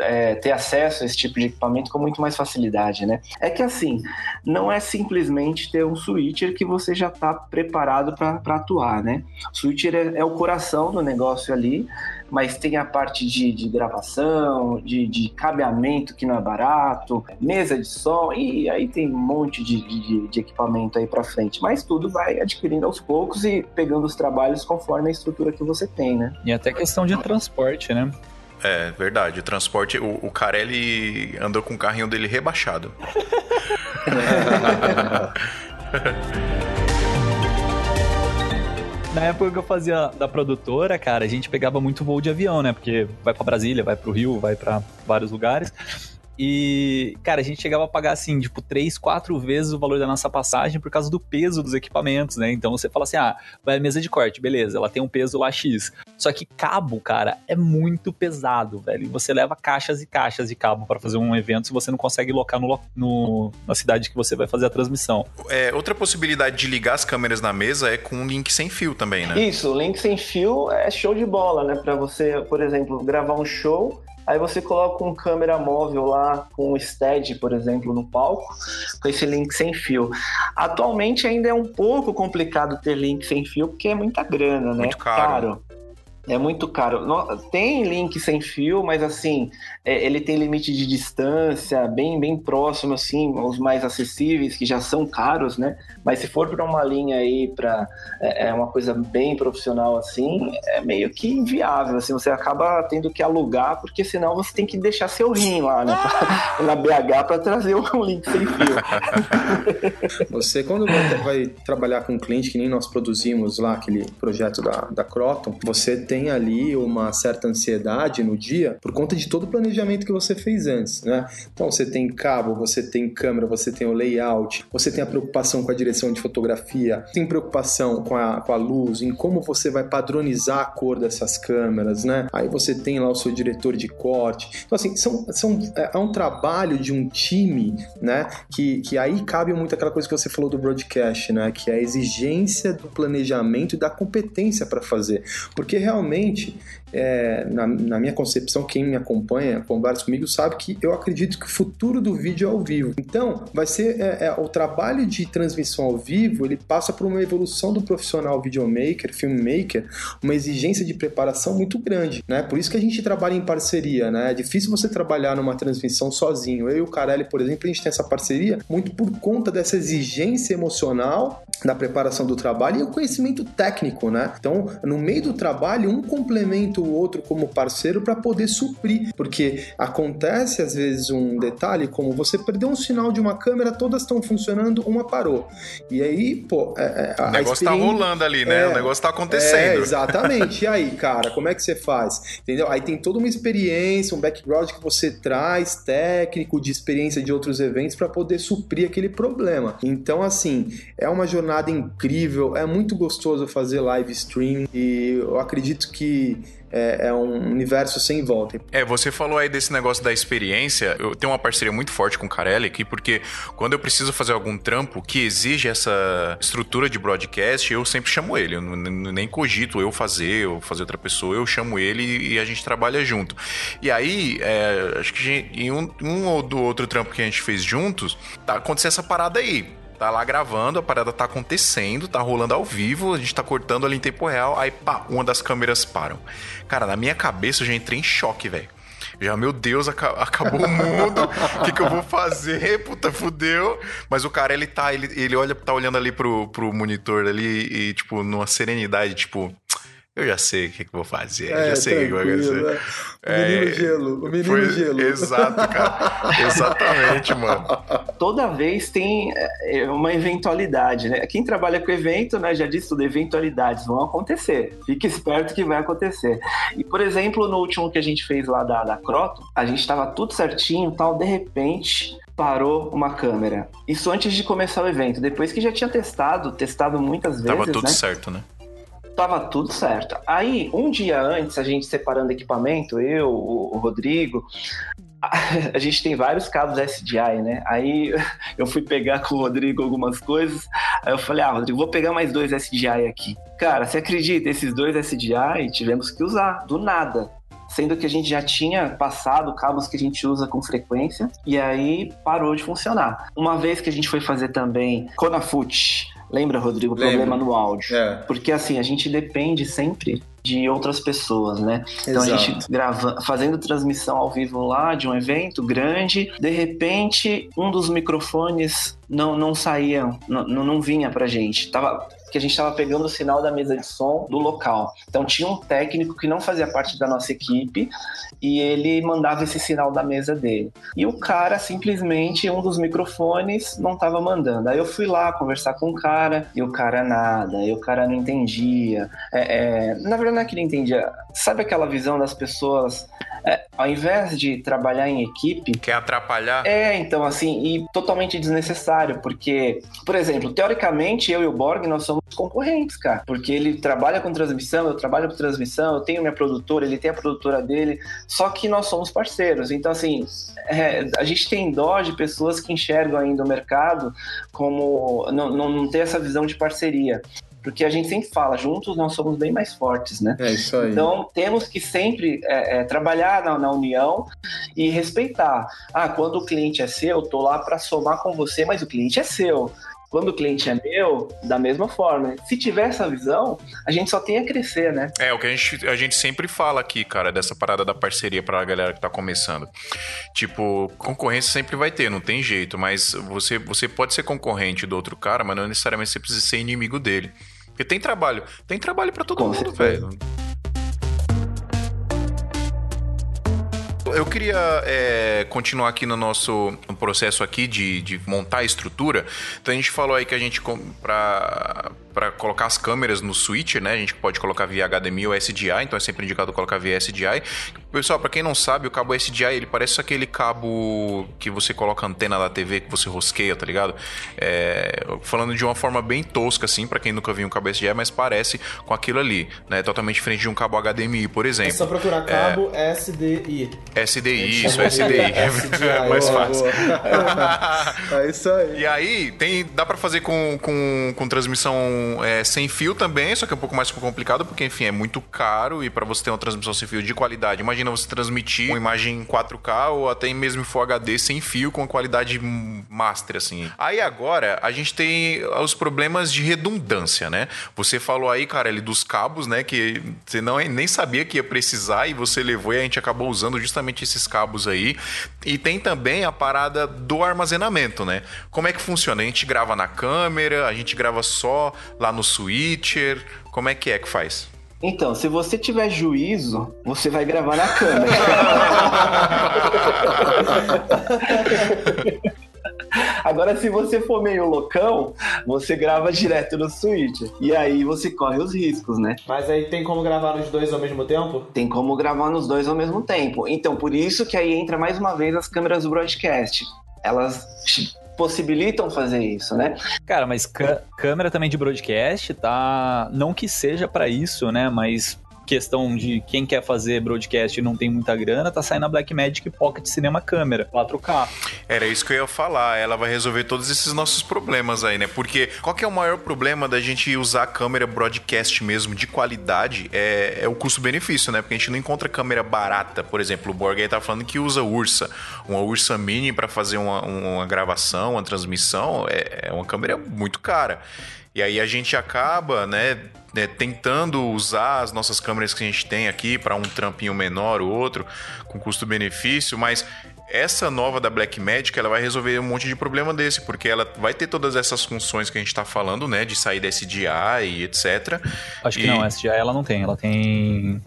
é, ter acesso a esse tipo de equipamento com muito mais facilidade, né? É que assim, não é simplesmente ter um switcher que você já está preparado para atuar, né? O switcher é, é o coração do negócio ali, mas tem a parte de, de gravação, de, de cabeamento que não é barato, mesa de som, e aí tem um monte de, de, de equipamento aí para frente. Mas tudo vai adquirindo aos poucos e pegando os trabalhos conforme a estrutura que você tem, né? E até questão de transporte, né? É, verdade. O transporte, o, o Carelli andou com o carrinho dele rebaixado. Na época que eu fazia da produtora, cara, a gente pegava muito voo de avião, né? Porque vai pra Brasília, vai pro Rio, vai pra vários lugares. E, cara, a gente chegava a pagar assim, tipo, três, quatro vezes o valor da nossa passagem por causa do peso dos equipamentos, né? Então você fala assim: ah, vai a mesa de corte, beleza, ela tem um peso lá X. Só que cabo, cara, é muito pesado, velho. E você leva caixas e caixas de cabo para fazer um evento se você não consegue locar no, no- na cidade que você vai fazer a transmissão. É, outra possibilidade de ligar as câmeras na mesa é com um link sem fio também, né? Isso, o link sem fio é show de bola, né? Pra você, por exemplo, gravar um show, aí você coloca um câmera móvel lá com um stead, por exemplo, no palco, com esse link sem fio. Atualmente ainda é um pouco complicado ter link sem fio, porque é muita grana, né? Muito caro. É muito caro. Tem link sem fio, mas assim, é, ele tem limite de distância bem, bem próximo, assim, os mais acessíveis, que já são caros, né? Mas se for para uma linha aí, para é, é uma coisa bem profissional, assim, é meio que inviável, assim, você acaba tendo que alugar, porque senão você tem que deixar seu rim lá, né? na BH para trazer um link sem fio. Você, quando vai trabalhar com um cliente, que nem nós produzimos lá, aquele projeto da, da Croton, você tem ali uma certa ansiedade no dia por conta de todo o planejamento que você fez antes, né? Então, você tem cabo, você tem câmera, você tem o layout, você tem a preocupação com a direção de fotografia, tem preocupação com a, com a luz, em como você vai padronizar a cor dessas câmeras, né? Aí você tem lá o seu diretor de corte. Então, assim, são, são, é, é um trabalho de um time, né? Que, que aí cabe muito aquela coisa que você falou do broadcast, né? Que é a exigência do planejamento e da competência para fazer. Porque realmente, é, na, na minha concepção, quem me acompanha, conversa comigo, sabe que eu acredito que o futuro do vídeo é ao vivo. Então, vai ser é, é, o trabalho de transmissão ao vivo, ele passa por uma evolução do profissional videomaker, filmmaker, uma exigência de preparação muito grande, né? Por isso que a gente trabalha em parceria, né? É difícil você trabalhar numa transmissão sozinho. Eu e o Carelli, por exemplo, a gente tem essa parceria muito por conta dessa exigência emocional da preparação do trabalho e o conhecimento técnico, né? Então, no meio do trabalho, um complementa o outro como parceiro para poder suprir, porque acontece às vezes um detalhe como você perdeu um sinal de uma câmera, todas estão funcionando, uma parou. E aí, pô, é, é, O negócio tá experiência- rolando ali, né? É. o negócio tá é, acontecendo. exatamente. E aí, cara, como é que você faz? Entendeu? Aí tem toda uma experiência, um background que você traz, técnico, de experiência de outros eventos, para poder suprir aquele problema. Então, assim, é uma jornada incrível, é muito gostoso fazer live stream e eu acredito que é, é, um universo sem volta. É, você falou aí desse negócio da experiência. Eu tenho uma parceria muito forte com o Carelli aqui, porque quando eu preciso fazer algum trampo que exige essa estrutura de broadcast, eu sempre chamo ele. Eu nem cogito eu fazer ou fazer outra pessoa, eu chamo ele e a gente trabalha junto. E aí, é, acho que em um, um ou do outro trampo que a gente fez juntos, tá acontecendo essa parada aí Tá lá gravando, a parada tá acontecendo, tá rolando ao vivo, a gente tá cortando ali em tempo real, aí pá, uma das câmeras param. Cara, na minha cabeça eu já entrei em choque, velho. Já, meu Deus, acabou o mundo. O que, que eu vou fazer? Puta, fudeu. Mas o cara, ele tá, ele, ele olha, tá olhando ali pro, pro monitor ali e, tipo, numa serenidade, tipo, eu já sei o que, que eu vou fazer, é, já sei o que, eu vou fazer. Né? O menino é, gelo, o menino foi, gelo. Exato, cara. Exatamente, mano. Toda vez tem é, uma eventualidade, né? Quem trabalha com evento, né, já disse tudo, eventualidades vão acontecer. Fique esperto que vai acontecer. E, por exemplo, no último que a gente fez lá da, da Croto, a gente tava tudo certinho tal, de repente parou uma câmera. Isso antes de começar o evento. Depois que já tinha testado, testado muitas vezes. Tava tudo né? certo, né? Tava tudo certo. Aí, um dia antes, a gente separando equipamento, eu, o Rodrigo, a gente tem vários cabos SDI, né? Aí eu fui pegar com o Rodrigo algumas coisas. Aí eu falei, ah, Rodrigo, vou pegar mais dois SDI aqui. Cara, você acredita? Esses dois SDI tivemos que usar, do nada. Sendo que a gente já tinha passado cabos que a gente usa com frequência e aí parou de funcionar. Uma vez que a gente foi fazer também Conafoot, Lembra, Rodrigo, o problema no áudio? É. Porque assim, a gente depende sempre de outras pessoas, né? Então Exato. a gente grava, fazendo transmissão ao vivo lá de um evento grande, de repente um dos microfones não, não saía, não, não vinha pra gente. Tava, que a gente estava pegando o sinal da mesa de som do local. Então tinha um técnico que não fazia parte da nossa equipe e ele mandava esse sinal da mesa dele. E o cara simplesmente um dos microfones não estava mandando. Aí eu fui lá conversar com o cara e o cara nada, e o cara não entendia. É, é... na verdade não é que ele entendia. Sabe aquela visão das pessoas é, ao invés de trabalhar em equipe. Quer atrapalhar? É, então, assim, e totalmente desnecessário, porque, por exemplo, teoricamente, eu e o Borg, nós somos concorrentes, cara. Porque ele trabalha com transmissão, eu trabalho com transmissão, eu tenho minha produtora, ele tem a produtora dele, só que nós somos parceiros. Então, assim, é, a gente tem dó de pessoas que enxergam ainda o mercado como não, não, não ter essa visão de parceria porque a gente sempre fala, juntos nós somos bem mais fortes, né? É isso aí. Então temos que sempre é, é, trabalhar na, na, união e respeitar. Ah, quando o cliente é seu, eu tô lá para somar com você, mas o cliente é seu. Quando o cliente é meu, da mesma forma. Se tiver essa visão, a gente só tem a crescer, né? É, o que a gente, a gente sempre fala aqui, cara, dessa parada da parceria pra galera que tá começando. Tipo, concorrência sempre vai ter, não tem jeito, mas você, você pode ser concorrente do outro cara, mas não necessariamente você precisa ser inimigo dele. Porque tem trabalho. Tem trabalho para todo Com mundo, velho. Eu queria é, continuar aqui no nosso processo aqui de, de montar a estrutura. Então a gente falou aí que a gente para para colocar as câmeras no switcher, né? A gente pode colocar via HDMI ou SDI, então é sempre indicado colocar via SDI. Pessoal, para quem não sabe, o cabo SDI, ele parece aquele cabo que você coloca a antena da TV que você rosqueia, tá ligado? É, falando de uma forma bem tosca assim, para quem nunca viu um cabo SDI, mas parece com aquilo ali, né? Totalmente diferente de um cabo HDMI, por exemplo. É só procurar cabo é... SDI. SDI, isso, SDI. é mais fácil. é isso aí. E aí, tem, dá para fazer com, com, com transmissão é, sem fio também, só que é um pouco mais complicado, porque, enfim, é muito caro e para você ter uma transmissão sem fio de qualidade, imagina você transmitir uma imagem em 4K ou até mesmo em Full HD sem fio com qualidade master, assim. Aí agora a gente tem os problemas de redundância, né? Você falou aí, cara, ali dos cabos, né? Que você não, nem sabia que ia precisar e você levou e a gente acabou usando justamente esses cabos aí. E tem também a parada do armazenamento, né? Como é que funciona? A gente grava na câmera, a gente grava só lá no switcher? Como é que é que faz? Então, se você tiver juízo, você vai gravar na câmera. Agora, se você for meio loucão, você grava direto no Switch. E aí você corre os riscos, né? Mas aí tem como gravar nos dois ao mesmo tempo? Tem como gravar nos dois ao mesmo tempo. Então, por isso que aí entra mais uma vez as câmeras do broadcast. Elas possibilitam fazer isso, né? Cara, mas câmera também de broadcast, tá? Não que seja para isso, né? Mas questão de quem quer fazer broadcast e não tem muita grana, tá saindo a Blackmagic Pocket Cinema Câmera 4K. Era isso que eu ia falar. Ela vai resolver todos esses nossos problemas aí, né? Porque qual que é o maior problema da gente usar a câmera broadcast mesmo de qualidade? É, é o custo-benefício, né? Porque a gente não encontra câmera barata. Por exemplo, o Borg tá falando que usa Ursa. Uma Ursa Mini para fazer uma, uma gravação, uma transmissão, é, é uma câmera muito cara. E aí a gente acaba, né, né, tentando usar as nossas câmeras que a gente tem aqui para um trampinho menor ou outro, com custo-benefício, mas essa nova da Blackmagic ela vai resolver um monte de problema desse, porque ela vai ter todas essas funções que a gente está falando, né, de sair da SDI e etc. Acho que e... não, a SDI ela não tem, ela tem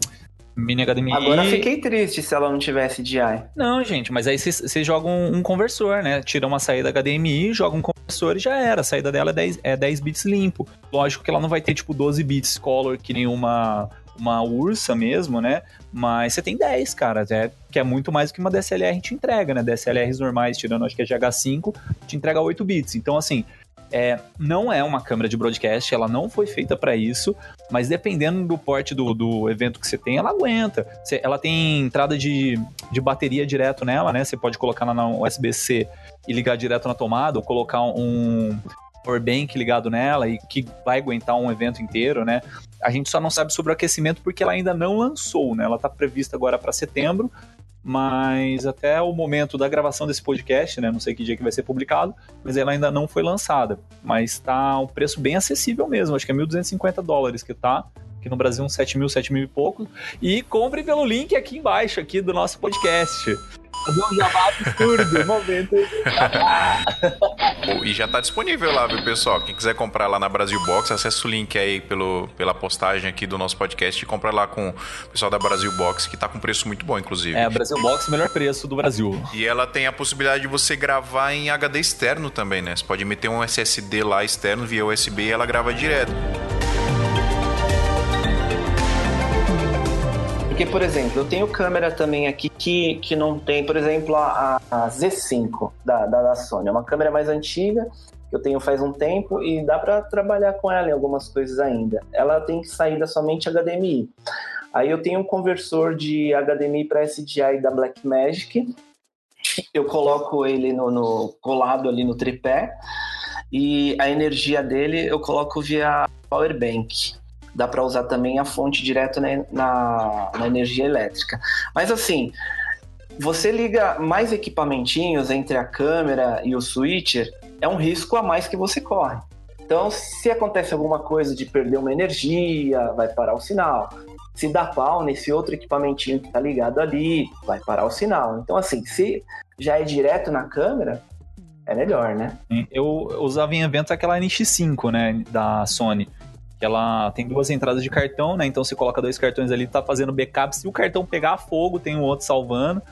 Mini HDMI. Agora fiquei triste se ela não tivesse DI. Não, gente, mas aí você joga um, um, conversor, né? Tira uma saída HDMI, joga um conversor e já era. A saída dela é 10, é 10 bits limpo. Lógico que ela não vai ter tipo 12 bits color que nem uma uma Ursa mesmo, né? Mas você tem 10, cara, é, que é muito mais do que uma DSLR te entrega, né? DSLRs normais, tirando acho que a GH5, te entrega 8 bits. Então, assim, é, não é uma câmera de broadcast, ela não foi feita para isso, mas dependendo do porte do, do evento que você tem, ela aguenta. Ela tem entrada de, de bateria direto nela, né? Você pode colocar na USB-C e ligar direto na tomada, ou colocar um powerbank ligado nela e que vai aguentar um evento inteiro, né? A gente só não sabe sobre o aquecimento porque ela ainda não lançou, né? Ela está prevista agora para setembro, mas até o momento da gravação desse podcast, né, não sei que dia que vai ser publicado, mas ela ainda não foi lançada. Mas está um preço bem acessível mesmo, acho que é 1.250 dólares que tá, aqui no Brasil uns 7 mil, 7 mil e pouco. E compre pelo link aqui embaixo aqui do nosso podcast. Fazer um jabá absurdo, momento. e já tá disponível lá, viu, pessoal? Quem quiser comprar lá na Brasil Box, acessa o link aí pelo, pela postagem aqui do nosso podcast e compra lá com o pessoal da Brasil Box, que tá com preço muito bom, inclusive. É, a Brasil Box, melhor preço do Brasil. E ela tem a possibilidade de você gravar em HD externo também, né? Você pode meter um SSD lá externo via USB e ela grava direto. Porque, por exemplo, eu tenho câmera também aqui que, que não tem, por exemplo, a, a Z5 da, da, da Sony. É uma câmera mais antiga, que eu tenho faz um tempo e dá para trabalhar com ela em algumas coisas ainda. Ela tem saída somente HDMI. Aí eu tenho um conversor de HDMI para SDI da Blackmagic. Eu coloco ele no, no, colado ali no tripé e a energia dele eu coloco via power bank dá para usar também a fonte direto na, na, na, energia elétrica. Mas assim, você liga mais equipamentinhos entre a câmera e o switcher, é um risco a mais que você corre. Então, se acontece alguma coisa de perder uma energia, vai parar o sinal. Se dá pau nesse outro equipamentinho que está ligado ali, vai parar o sinal. Então, assim, se já é direto na câmera, é melhor, né? Eu usava em eventos aquela NX5, né, da Sony ela tem duas entradas de cartão, né? Então você coloca dois cartões ali, tá fazendo backup. Se o cartão pegar fogo, tem um outro salvando.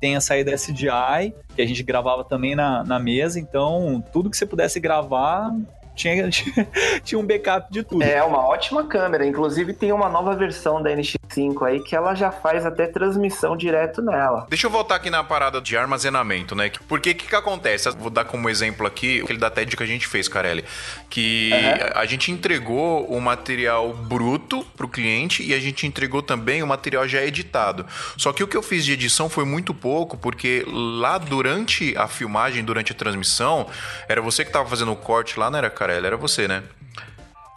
Tem a saída SDI, que a gente gravava também na, na mesa. Então, tudo que você pudesse gravar, tinha, tinha um backup de tudo. É uma ótima câmera. Inclusive tem uma nova versão da NX5 aí que ela já faz até transmissão direto nela. Deixa eu voltar aqui na parada de armazenamento, né? Porque o que, que acontece? Vou dar como exemplo aqui aquele da TED que a gente fez, Carelli. Que uhum. a gente entregou o material bruto pro cliente e a gente entregou também o material já editado. Só que o que eu fiz de edição foi muito pouco, porque lá durante a filmagem, durante a transmissão, era você que tava fazendo o corte lá, não era, Carelli, era você, né?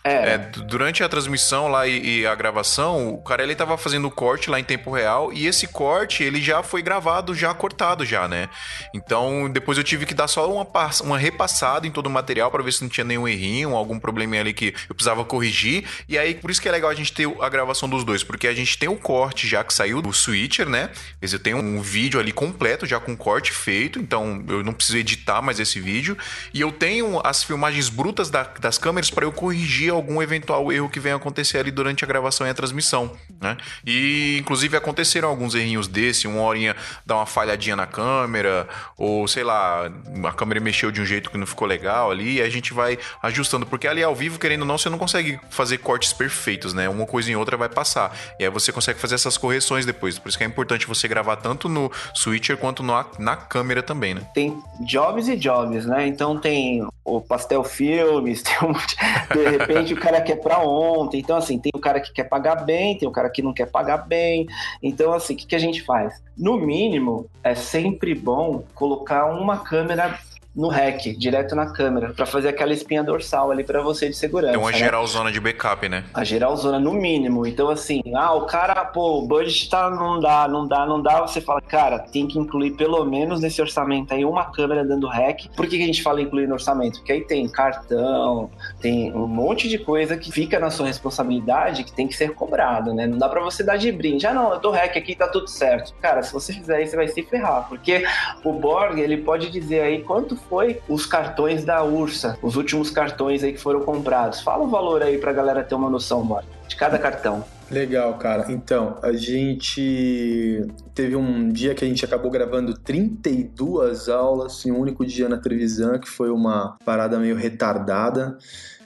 É. durante a transmissão lá e, e, a gravação, o Carelli tava fazendo o corte lá em tempo real e esse corte ele já foi gravado, já cortado já, né? Então depois eu tive que dar só uma, uma repassada em todo o material para ver se não tinha nenhum errinho, algum probleminha ali que eu precisava corrigir. E aí por isso que é legal a gente ter a gravação dos dois, porque a gente tem o corte já que saiu do switcher, né? Eu tenho um vídeo ali completo já com corte feito, então eu não preciso editar mais esse vídeo e eu tenho as filmagens brutas da, das câmeras para eu corrigir algum eventual erro que venha acontecer ali durante a gravação e a transmissão, né? E inclusive aconteceram alguns errinhos desse, uma horinha dá uma falhadinha na câmera, ou sei lá, a câmera mexeu de um jeito que não ficou legal ali, e a gente vai ajustando, porque ali ao vivo, querendo ou não, você não consegue fazer cortes perfeitos, né? Uma coisa em outra vai passar. E aí você consegue fazer essas correções depois. Por isso que é importante você gravar tanto no Switcher quanto no, na câmera também, né? Tem jobs e jobs, né? Então tem o Pastel Filmes, tem um, de repente o cara quer pra ontem. Então, assim, tem o cara que quer pagar bem, tem o cara que não quer pagar bem. Então, assim, o que, que a gente faz? No mínimo, é sempre bom colocar uma câmera no REC, direto na câmera, para fazer aquela espinha dorsal ali para você de segurança. Uma né? geralzona de backup, né? A geralzona no mínimo. Então, assim, ah, o cara, pô, o budget tá, não dá, não dá, não dá. Você fala, cara, tem que incluir pelo menos nesse orçamento aí uma câmera dando REC. Por que, que a gente fala incluir no orçamento? Porque aí tem cartão, tem um monte de coisa que fica na sua responsabilidade que tem que ser cobrado, né? Não dá para você dar de brinde. Ah, não, eu dou REC aqui, tá tudo certo. Cara, se você fizer isso, você vai se ferrar. Porque o Borg, ele pode dizer aí quanto foi os cartões da Ursa, os últimos cartões aí que foram comprados. Fala o valor aí pra galera ter uma noção, Borg, de cada cartão. Legal, cara. Então, a gente teve um dia que a gente acabou gravando 32 aulas em um único dia na televisão, que foi uma parada meio retardada.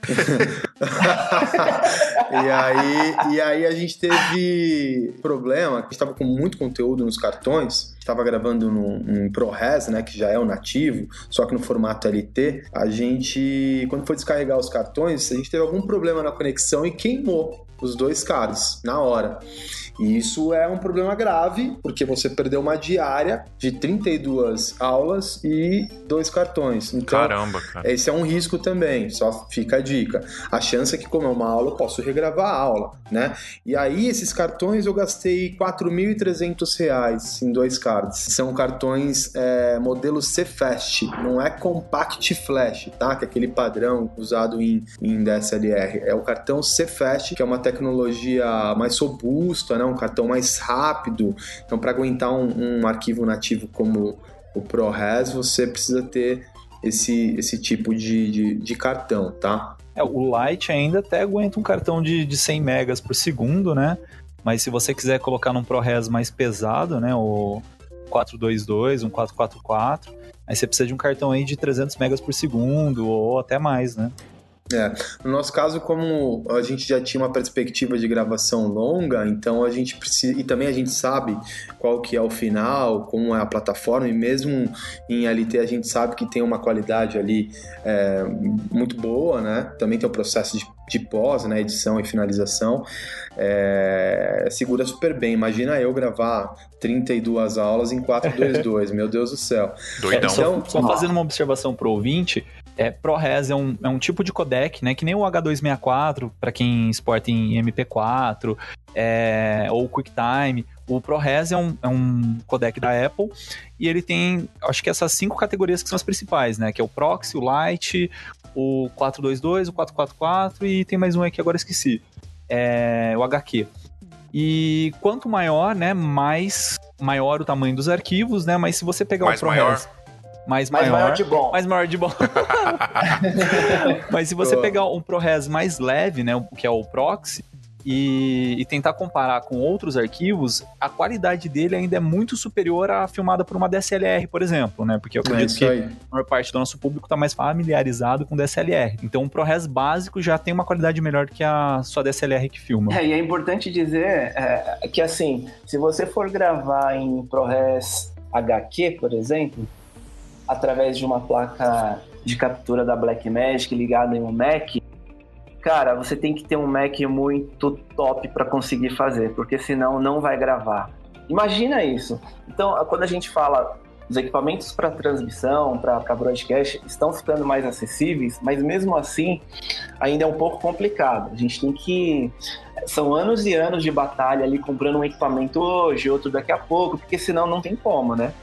e, aí, e aí a gente teve problema, a gente estava com muito conteúdo nos cartões, estava gravando num ProRes, né, que já é o nativo, só que no formato LT, a gente, quando foi descarregar os cartões, a gente teve algum problema na conexão e queimou os dois cards na hora. E isso é um problema grave, porque você perdeu uma diária de 32 aulas e dois cartões. Então, Caramba, cara. esse é um risco também, só fica a dica. A chance é que, como é uma aula, eu posso regravar a aula, né? E aí, esses cartões eu gastei 4.300 reais em dois cards. São cartões é, modelo C-Fast, não é Compact Flash, tá? Que é aquele padrão usado em, em DSLR. É o cartão C-Fast, que é uma tecnologia mais robusta, né? Um cartão mais rápido. Então, para aguentar um, um, arquivo nativo como o ProRes, você precisa ter esse, esse tipo de, de, de cartão, tá? É, o Lite ainda até aguenta um cartão de, de 100 megas por segundo, né? Mas se você quiser colocar num ProRes mais pesado, né? O 422, um 444, aí você precisa de um cartão aí de 300 megas por segundo ou até mais, né? É. No nosso caso, como a gente já tinha uma perspectiva de gravação longa, então a gente precisa. E também a gente sabe qual que é o final, como é a plataforma, e mesmo em LT a gente sabe que tem uma qualidade ali é, muito boa, né? Também tem o processo de, de pós, né? Edição e finalização. É, segura super bem. Imagina eu gravar 32 aulas em 422, meu Deus do céu. Doidão. É, só, só fazendo uma observação pro ouvinte, é, ProRes é um, é um tipo de codec, né? Que nem o H264, para quem exporta em MP4, é, ou QuickTime. O ProRes é um, é um codec da Apple e ele tem, acho que essas cinco categorias que são as principais, né? Que é o Proxy, o Lite, o 422, o 444 e tem mais um aí que agora esqueci. É, o HQ. E quanto maior, né, mais maior o tamanho dos arquivos, né? Mas se você pegar Mais o ProRes maior? mais maior, de bom. mais maior de bom. Mas se você pegar um ProRes mais leve, né, que é o Proxy, e, e tentar comparar com outros arquivos, a qualidade dele ainda é muito superior à filmada por uma DSLR, por exemplo, né? Porque eu É acredito que a maior parte do nosso público está mais familiarizado com DSLR. Então, o ProRes básico já tem uma qualidade melhor que a sua DSLR que filma. É, e é importante dizer é, que assim, se você for gravar em ProRes HQ, por exemplo, através de uma placa de captura da Blackmagic ligada em um Mac, cara, você tem que ter um Mac muito top para conseguir fazer, porque senão não vai gravar. Imagina isso. Então, quando a gente fala os equipamentos para transmissão, para broadcast, estão ficando mais acessíveis, mas mesmo assim ainda é um pouco complicado. A gente tem que são anos e anos de batalha ali comprando um equipamento hoje, outro daqui a pouco, porque senão não tem como, né?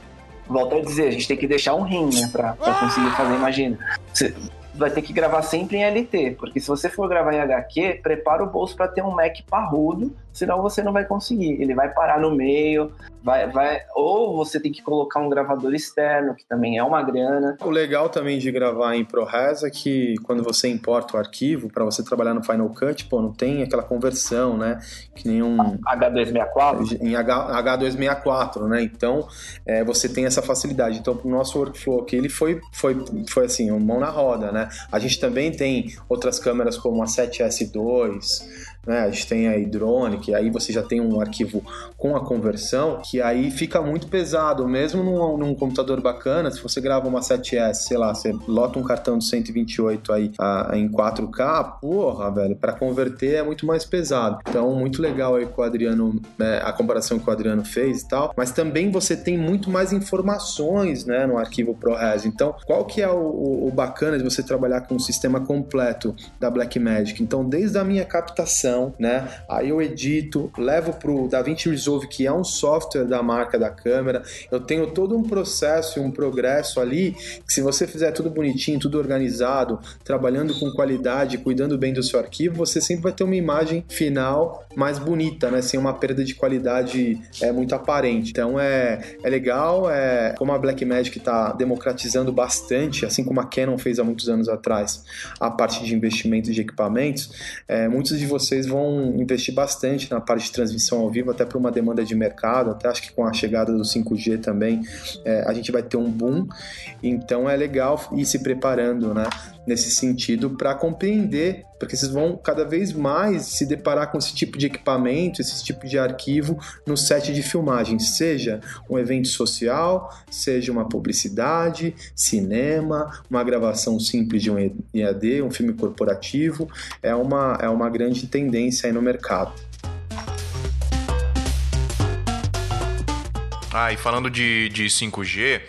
Volto a dizer, a gente tem que deixar um rim, né, pra, pra conseguir fazer, imagina. Você vai ter que gravar sempre em LT, porque se você for gravar em HQ, prepara o bolso para ter um Mac parrudo senão você não vai conseguir. Ele vai parar no meio, vai, vai, ou você tem que colocar um gravador externo, que também é uma grana. O legal também de gravar em ProRes é que quando você importa o arquivo para você trabalhar no Final Cut, pô, não tem aquela conversão, né? Que nenhum H264 em H, H264, né? Então é, você tem essa facilidade. Então, o nosso workflow aqui ele foi, foi, foi assim, mão na roda, né? A gente também tem outras câmeras como a 7S2, né? A gente tem aí drone, que aí você já tem um arquivo com a conversão, que aí fica muito pesado, mesmo num, num computador bacana, se você grava uma 7S, sei lá, você lota um cartão de 128 aí a, em 4K, porra, velho, para converter é muito mais pesado. Então, muito legal aí com o Adriano, né, a comparação que o Adriano fez e tal, mas também você tem muito mais informações, né, no arquivo ProRes. Então, qual que é o, o, o bacana de você trabalhar com um sistema completo da Blackmagic? Então, desde a minha captação, né, aí eu edito, levo pro DaVinci Resolve, que é um software da marca da câmera, eu tenho todo um processo e um progresso ali, que se você fizer tudo bonitinho, tudo organizado, trabalhando com qualidade, cuidando bem do seu arquivo, você sempre vai ter uma imagem final mais bonita, né, sem uma perda de qualidade é, muito aparente. Então é, é legal, é, como a Blackmagic está democratizando bastante, assim como a Canon fez há muitos anos atrás, a parte de investimento de equipamentos, é, muitos de vocês vão investir bastante na parte de transmissão ao vivo, até por uma demanda de mercado, até acho que com a chegada do 5G também é, a gente vai ter um boom, então é legal ir se preparando, né? Nesse sentido para compreender, porque vocês vão cada vez mais se deparar com esse tipo de equipamento, esse tipo de arquivo no set de filmagem, seja um evento social, seja uma publicidade, cinema, uma gravação simples de um EAD, um filme corporativo, é uma, é uma grande tendência aí no mercado. Ah, e falando de, de 5G,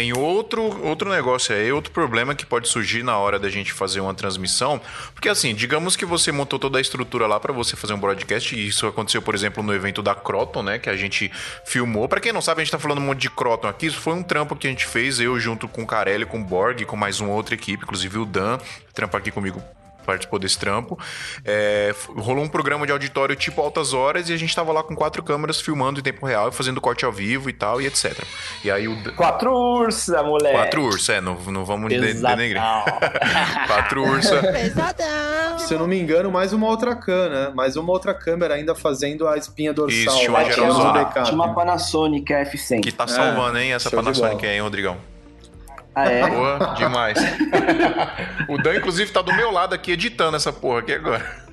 tem outro, outro negócio aí, outro problema que pode surgir na hora da gente fazer uma transmissão. Porque assim, digamos que você montou toda a estrutura lá para você fazer um broadcast, e isso aconteceu, por exemplo, no evento da Croton, né? Que a gente filmou. Para quem não sabe, a gente tá falando um monte de Croton aqui. Isso foi um trampo que a gente fez, eu junto com o Carelli, com o Borg, com mais uma outra equipe, inclusive o Dan, trampa aqui comigo participou desse trampo. É, rolou um programa de auditório tipo altas horas e a gente tava lá com quatro câmeras filmando em tempo real, fazendo corte ao vivo e tal, e etc. E aí o. Quatro ursa, moleque. Quatro ursa, é, não, não vamos denegrir. quatro ursa. Pesadão. Se eu não me engano, mais uma outra câmera, né? Mais uma outra câmera ainda fazendo a espinha dorsal. Isso, tinha uma, tinha uma, tinha uma Panasonic F100. Que tá salvando, hein, essa Panasonic aí, hein, Rodrigão? Ah, é? Boa, demais. o Dan, inclusive, tá do meu lado aqui editando essa porra aqui agora.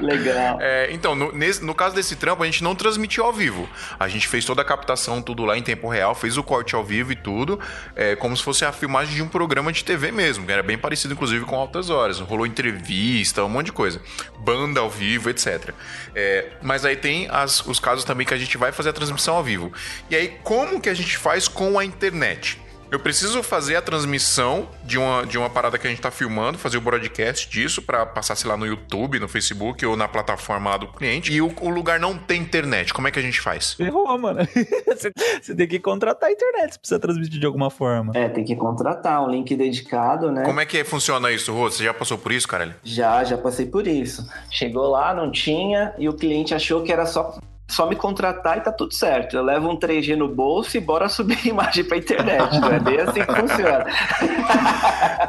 Legal. É, então, no, nesse, no caso desse trampo, a gente não transmitiu ao vivo. A gente fez toda a captação, tudo lá em tempo real, fez o corte ao vivo e tudo, é, como se fosse a filmagem de um programa de TV mesmo, que era bem parecido, inclusive, com Altas Horas. Rolou entrevista, um monte de coisa. Banda ao vivo, etc. É, mas aí tem as, os casos também que a gente vai fazer a transmissão ao vivo. E aí, como que a gente faz com a internet? Eu preciso fazer a transmissão de uma, de uma parada que a gente tá filmando, fazer o broadcast disso para passar, sei lá, no YouTube, no Facebook ou na plataforma lá do cliente. E o, o lugar não tem internet. Como é que a gente faz? Ferrou, mano. você, tem que contratar a internet se precisa transmitir de alguma forma. É, tem que contratar um link dedicado, né? Como é que funciona isso, Rô? Você já passou por isso, caralho? Já, já passei por isso. Chegou lá, não tinha, e o cliente achou que era só só me contratar e tá tudo certo. Eu levo um 3G no bolso e bora subir a imagem pra internet. Não é bem assim que funciona.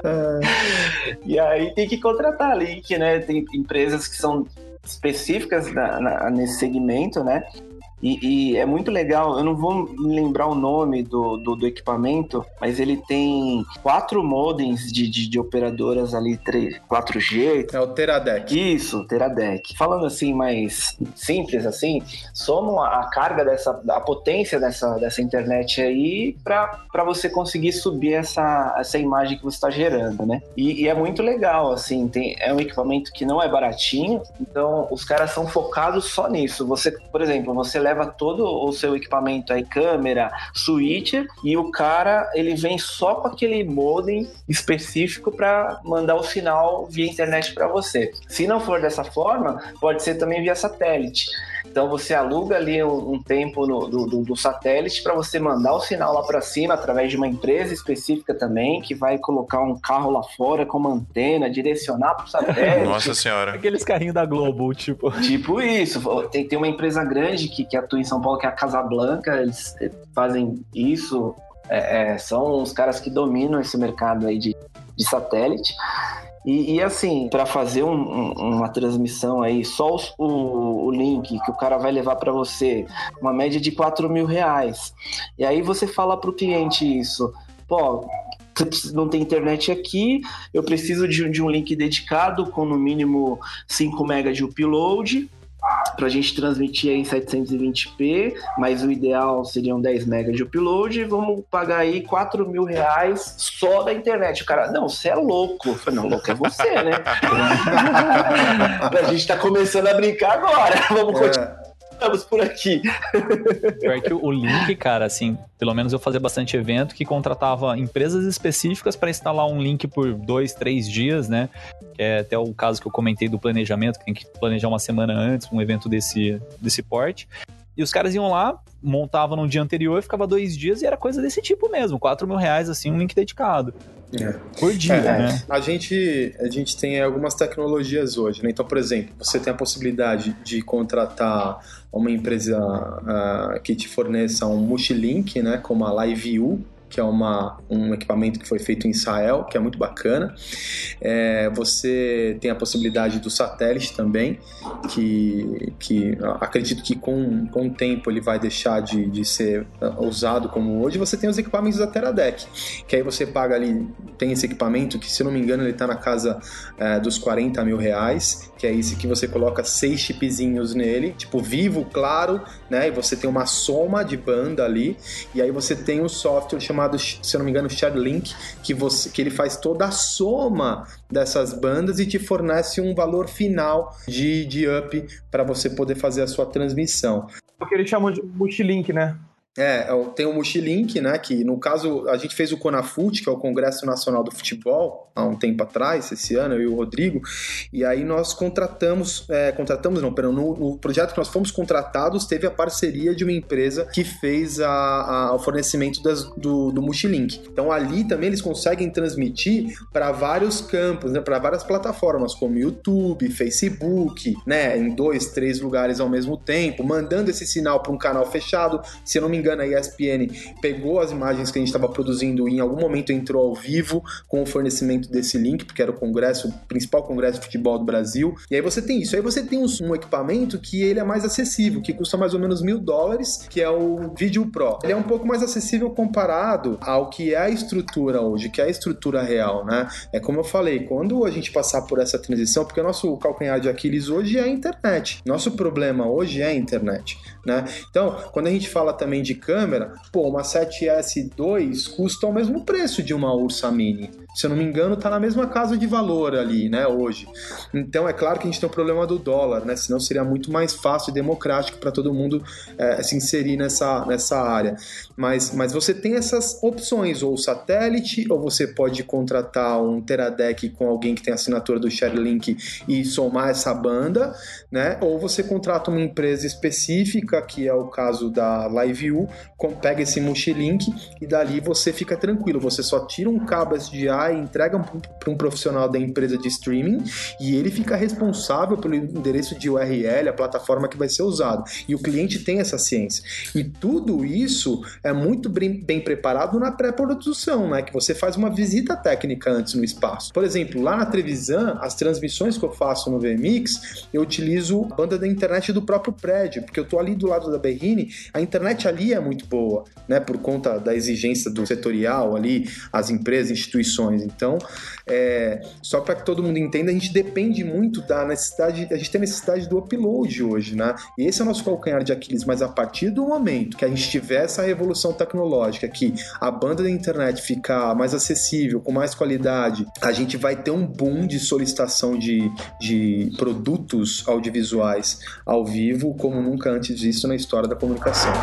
e aí tem que contratar link, né? Tem empresas que são específicas na, na, nesse segmento, né? E, e, é muito legal, eu não vou me lembrar o nome do, do, do equipamento, mas ele tem quatro modems de, de, de, operadoras ali, 3, 4G. É o Teradec. Isso, Teradec. Falando assim, mais simples assim, somam a carga dessa, a potência dessa, dessa internet aí para você conseguir subir essa, essa imagem que você está gerando, né? E, e, é muito legal, assim, tem, é um equipamento que não é baratinho, então os caras são focados só nisso. Você, por exemplo, você leva leva todo o seu equipamento aí, câmera, switcher, e o cara ele vem só com aquele modem específico para mandar o sinal via internet para você. Se não for dessa forma, pode ser também via satélite. Então você aluga ali um, um tempo no, do, do, do, satélite para você mandar o sinal lá para cima através de uma empresa específica também que vai colocar um carro lá fora com uma antena, direcionar para o satélite. Nossa senhora. Aqueles carrinhos da Globo, tipo. Tipo isso. Tem, tem uma empresa grande que, que atua em São Paulo que é a Casablanca. Eles fazem isso. É, é, são os caras que dominam esse mercado aí de, de satélite. E, e assim, para fazer um, um, uma transmissão aí, só os, o, o, link que o cara vai levar para você, uma média de 4 mil reais. E aí você fala para o cliente isso, pô, não tem internet aqui, eu preciso de, de um link dedicado com no mínimo 5 MB de upload para a gente transmitir em 720p, mas o ideal seriam 10 MB de upload, vamos pagar aí 4 mil reais só da internet. O cara, não, você é louco. Eu falei, não, louco é você, né? a gente tá começando a brincar agora. Vamos é. continuar estamos por aqui. Pior que o link, cara, assim, pelo menos eu fazia bastante evento que contratava empresas específicas para instalar um link por dois, três dias, né? Que é até o caso que eu comentei do planejamento, que tem que planejar uma semana antes um evento desse, desse porte. E os caras iam lá, montavam no dia anterior, ficava dois dias e era coisa desse tipo mesmo, 4 mil reais, assim, um link dedicado. É. Por dia, é, né? A gente, a gente tem algumas tecnologias hoje, né? Então, por exemplo, você tem a possibilidade de contratar uma empresa uh, que te forneça um multilink, né? Como a LiveU, que é uma, um equipamento que foi feito em Israel, que é muito bacana. É, você tem a possibilidade do satélite também, que, que acredito que com, com o tempo ele vai deixar de, de ser usado como hoje. Você tem os equipamentos da Teradek, que aí você paga ali, tem esse equipamento que, se não me engano, ele está na casa é, dos 40 mil reais, que é esse que você coloca seis chipzinhos nele, tipo vivo, claro, né? E você tem uma soma de banda ali, e aí você tem um software chamado, se eu não me engano, Shardlink, que, você, que ele faz toda a soma dessas bandas e te fornece um valor final de, de up para você poder fazer a sua transmissão. O que eles chamam de multilink, né? É, é tem o Multilink, né? Que no caso a gente fez o Conafut, que é o Congresso Nacional do Futebol, há um tempo atrás, esse ano, eu e o Rodrigo, e aí nós contratamos, é, contratamos não, perdão, no, no, projeto que nós fomos contratados, teve a parceria de uma empresa que fez a, a, o fornecimento das, do, do Multilink. Então ali também eles conseguem transmitir para vários campos, né? Para várias plataformas, como YouTube, Facebook, né? Em dois, três lugares ao mesmo tempo, mandando esse sinal para um canal fechado. Se eu não me engano, a ESPN pegou as imagens que a gente estava produzindo e em algum momento entrou ao vivo com o fornecimento desse link, porque era o congresso, o principal congresso de futebol do Brasil. E aí você tem isso. Aí você tem um, equipamento que ele é mais acessível, que custa mais ou menos mil dólares, que é o Video Pro. Ele é um pouco mais acessível comparado ao que é a estrutura hoje, que é a estrutura real, né? É como eu falei, quando a gente passar por essa transição, porque o nosso calcanhar de Aquiles hoje é a internet. Nosso problema hoje é a internet, né? Então, quando a gente fala também de câmera, pô, uma 7S2 custa o mesmo preço de uma Ursa Mini. Se eu não me engano, tá na mesma casa de valor ali, né, hoje. Então é claro que a gente tem o problema do dólar, né? Senão seria muito mais fácil e democrático para todo mundo é, se inserir nessa, nessa área. Mas, mas você tem essas opções, ou satélite, ou você pode contratar um Teradek com alguém que tem assinatura do Sharelink e somar essa banda, né? Ou você contrata uma empresa específica, que é o caso da LiveU, pega esse multilink e dali você fica tranquilo. Você só tira um cabo SDI e entrega para um profissional da empresa de streaming e ele fica responsável pelo endereço de URL, a plataforma que vai ser usado. E o cliente tem essa ciência. E tudo isso é muito bem, bem preparado na pré-produção, né? Que você faz uma visita técnica antes no espaço. Por exemplo, lá na Trevisan, as transmissões que eu faço no VMix, eu utilizo a banda da internet do próprio prédio, porque eu estou ali do lado da Berrine, a internet ali é muito boa, né? Por conta da exigência do setorial ali, as empresas, instituições Então, é, só para que todo mundo entenda, a gente depende muito da necessidade, a gente tem necessidade do upload hoje, né? E esse é o nosso calcanhar de Aquiles, mas a partir do momento que a gente tiver essa revolução tecnológica, que a banda da internet ficar mais acessível, com mais qualidade, a gente vai ter um boom de solicitação de, de produtos audiovisuais ao vivo, como nunca antes visto na história da comunicação.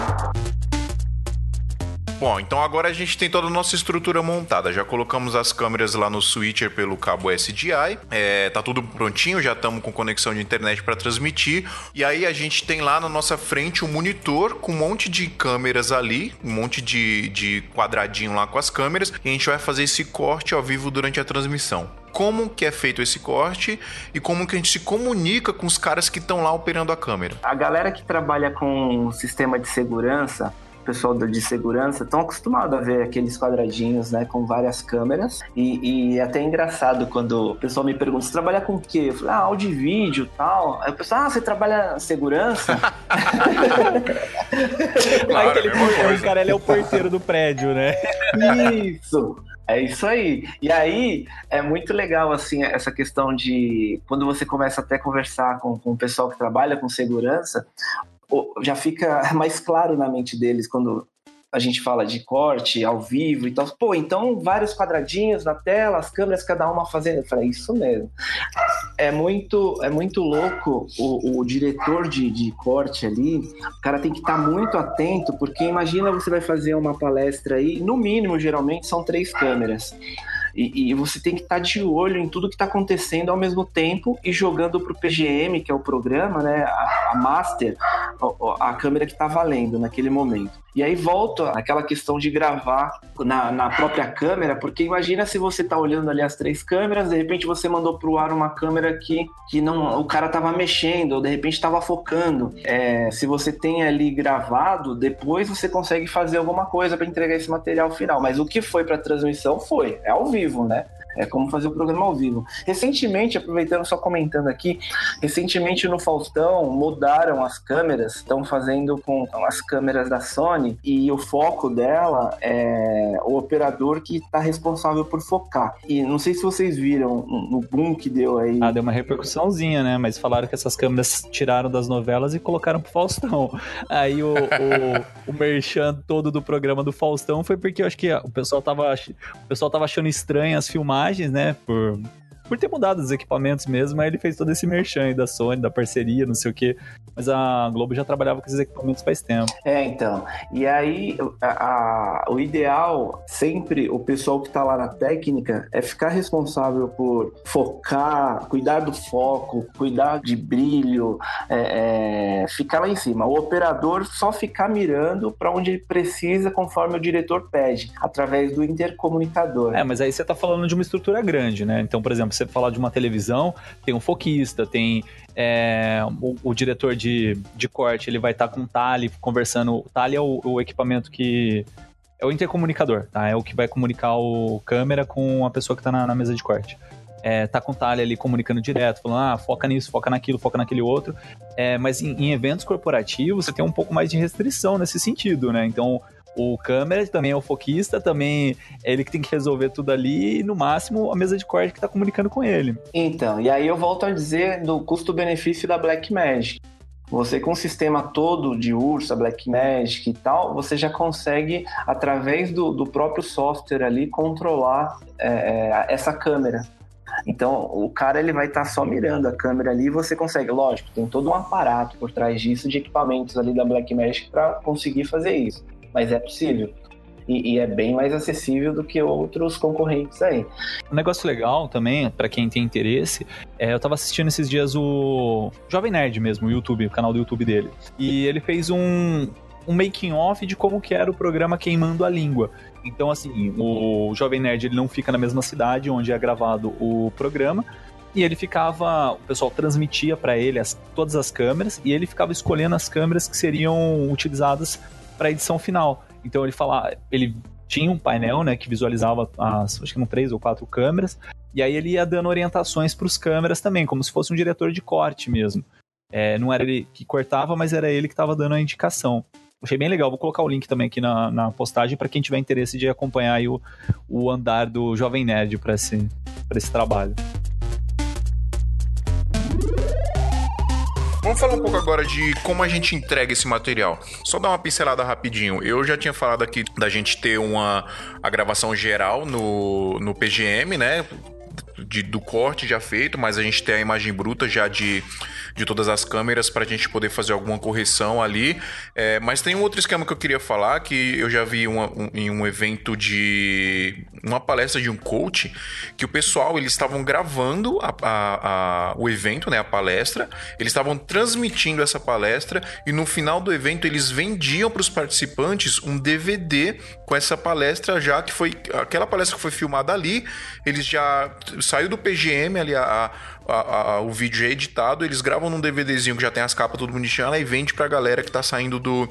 Bom, então agora a gente tem toda a nossa estrutura montada. Já colocamos as câmeras lá no switcher pelo cabo SDI. É, tá tudo prontinho, já estamos com conexão de internet para transmitir. E aí a gente tem lá na nossa frente um monitor com um monte de câmeras ali, um monte de, de quadradinho lá com as câmeras. E a gente vai fazer esse corte ao vivo durante a transmissão como que é feito esse corte e como que a gente se comunica com os caras que estão lá operando a câmera. A galera que trabalha com sistema de segurança o pessoal de segurança estão acostumados a ver aqueles quadradinhos, né, com várias câmeras. E, e é até engraçado quando o pessoal me pergunta: você trabalha com o quê? Eu falo, ah, áudio e vídeo tal. Aí o pessoal, ah, você trabalha segurança? claro, Aquele é o cara ele é o porteiro do prédio, né? Isso. É isso aí. E aí é muito legal assim essa questão de quando você começa até a conversar com, com o pessoal que trabalha com segurança, já fica mais claro na mente deles quando a gente fala de corte ao vivo e tal. Pô, então vários quadradinhos na tela, as câmeras cada uma fazendo. Eu falei, isso mesmo. É muito, é muito louco o, o diretor de, de corte ali. O cara tem que estar tá muito atento, porque imagina você vai fazer uma palestra aí, no mínimo, geralmente, são três câmeras. E, e você tem que estar tá de olho em tudo que está acontecendo ao mesmo tempo e jogando para o PGM, que é o programa, né, a, a master, a, a câmera que está valendo naquele momento. E aí volta aquela questão de gravar na, na própria câmera, porque imagina se você tá olhando ali as três câmeras, de repente você mandou pro ar uma câmera que, que não, o cara tava mexendo, ou de repente tava focando. É, se você tem ali gravado, depois você consegue fazer alguma coisa para entregar esse material final. Mas o que foi para transmissão foi, é ao vivo, né? É como fazer o programa ao vivo. Recentemente, aproveitando só comentando aqui, recentemente no Faustão mudaram as câmeras, estão fazendo com as câmeras da Sony e o foco dela é o operador que está responsável por focar. E não sei se vocês viram no boom que deu aí. Ah, deu uma repercussãozinha, né? Mas falaram que essas câmeras tiraram das novelas e colocaram pro Faustão. Aí o, o, o merchan todo do programa do Faustão foi porque eu acho que o pessoal tava, o pessoal tava achando estranho as filmagens né? Por, por ter mudado os equipamentos mesmo, aí ele fez todo esse merchan aí da Sony, da parceria, não sei o quê. Mas a Globo já trabalhava com esses equipamentos faz tempo. É, então. E aí, a, a, o ideal, sempre, o pessoal que tá lá na técnica, é ficar responsável por focar, cuidar do foco, cuidar de brilho, é, é, ficar lá em cima. O operador só ficar mirando para onde ele precisa, conforme o diretor pede, através do intercomunicador. É, mas aí você tá falando de uma estrutura grande, né? Então, por exemplo, você falar de uma televisão, tem um foquista, tem é, o, o, diretor de, de corte ele vai estar tá com o Tali conversando. O Tali é o, o, equipamento que. É o intercomunicador, tá? É o que vai comunicar o câmera com a pessoa que está na, na, mesa de corte. É, tá com o Tali ali comunicando direto, falando, ah, foca nisso, foca naquilo, foca naquele outro. É, mas em, em eventos corporativos você tem um pouco mais de restrição nesse sentido, né? Então o câmera também é o foquista, também é ele que tem que resolver tudo ali e no máximo a mesa de corte que está comunicando com ele. Então, e aí eu volto a dizer do custo-benefício da Blackmagic. Você com o sistema todo de Ursa, Blackmagic e tal, você já consegue, através do, do próprio software ali, controlar é, é essa câmera. Então, o cara ele vai estar tá só mirando a câmera ali e você consegue, lógico, tem todo um aparato por trás disso de equipamentos ali da Blackmagic para conseguir fazer isso mas é possível. E, e, é bem mais acessível do que outros concorrentes aí. Um negócio legal também, para quem tem interesse, é, eu tava assistindo esses dias o Jovem Nerd mesmo, o YouTube, o canal do YouTube dele. E ele fez um, um making off de como que era o programa Queimando a Língua. Então, assim, o Jovem Nerd ele não fica na mesma cidade onde é gravado o programa, e ele ficava, o pessoal transmitia para ele as, todas as câmeras e ele ficava escolhendo as câmeras que seriam utilizadas para a edição final. Então ele fala, ele tinha um painel, né, que visualizava as, acho que eram três ou quatro câmeras, e aí ele ia dando orientações para os câmeras também, como se fosse um diretor de corte mesmo. É, não era ele que cortava, mas era ele que estava dando a indicação. Achei bem legal. Vou colocar o link também aqui na, na postagem para quem tiver interesse de acompanhar o, o andar do Jovem Nerd para esse, esse trabalho. Vamos falar um pouco agora de como a gente entrega esse material. Só dar uma pincelada rapidinho. Eu já tinha falado aqui da gente ter uma a gravação geral no, no PGM, né? De, do corte já feito, mas a gente tem a imagem bruta já de, de todas as câmeras para a gente poder fazer alguma correção ali. É, mas tem um outro esquema que eu queria falar que eu já vi uma, um, em um evento de uma palestra de um coach que o pessoal eles estavam gravando a, a, a, o evento, né, a palestra, eles estavam transmitindo essa palestra e no final do evento eles vendiam para os participantes um DVD com essa palestra já que foi aquela palestra que foi filmada ali, eles já saiu do PGM ali a, a, a, o vídeo é editado, eles gravam num DVDzinho que já tem as capas tudo bonitinho e vende pra galera que tá saindo do,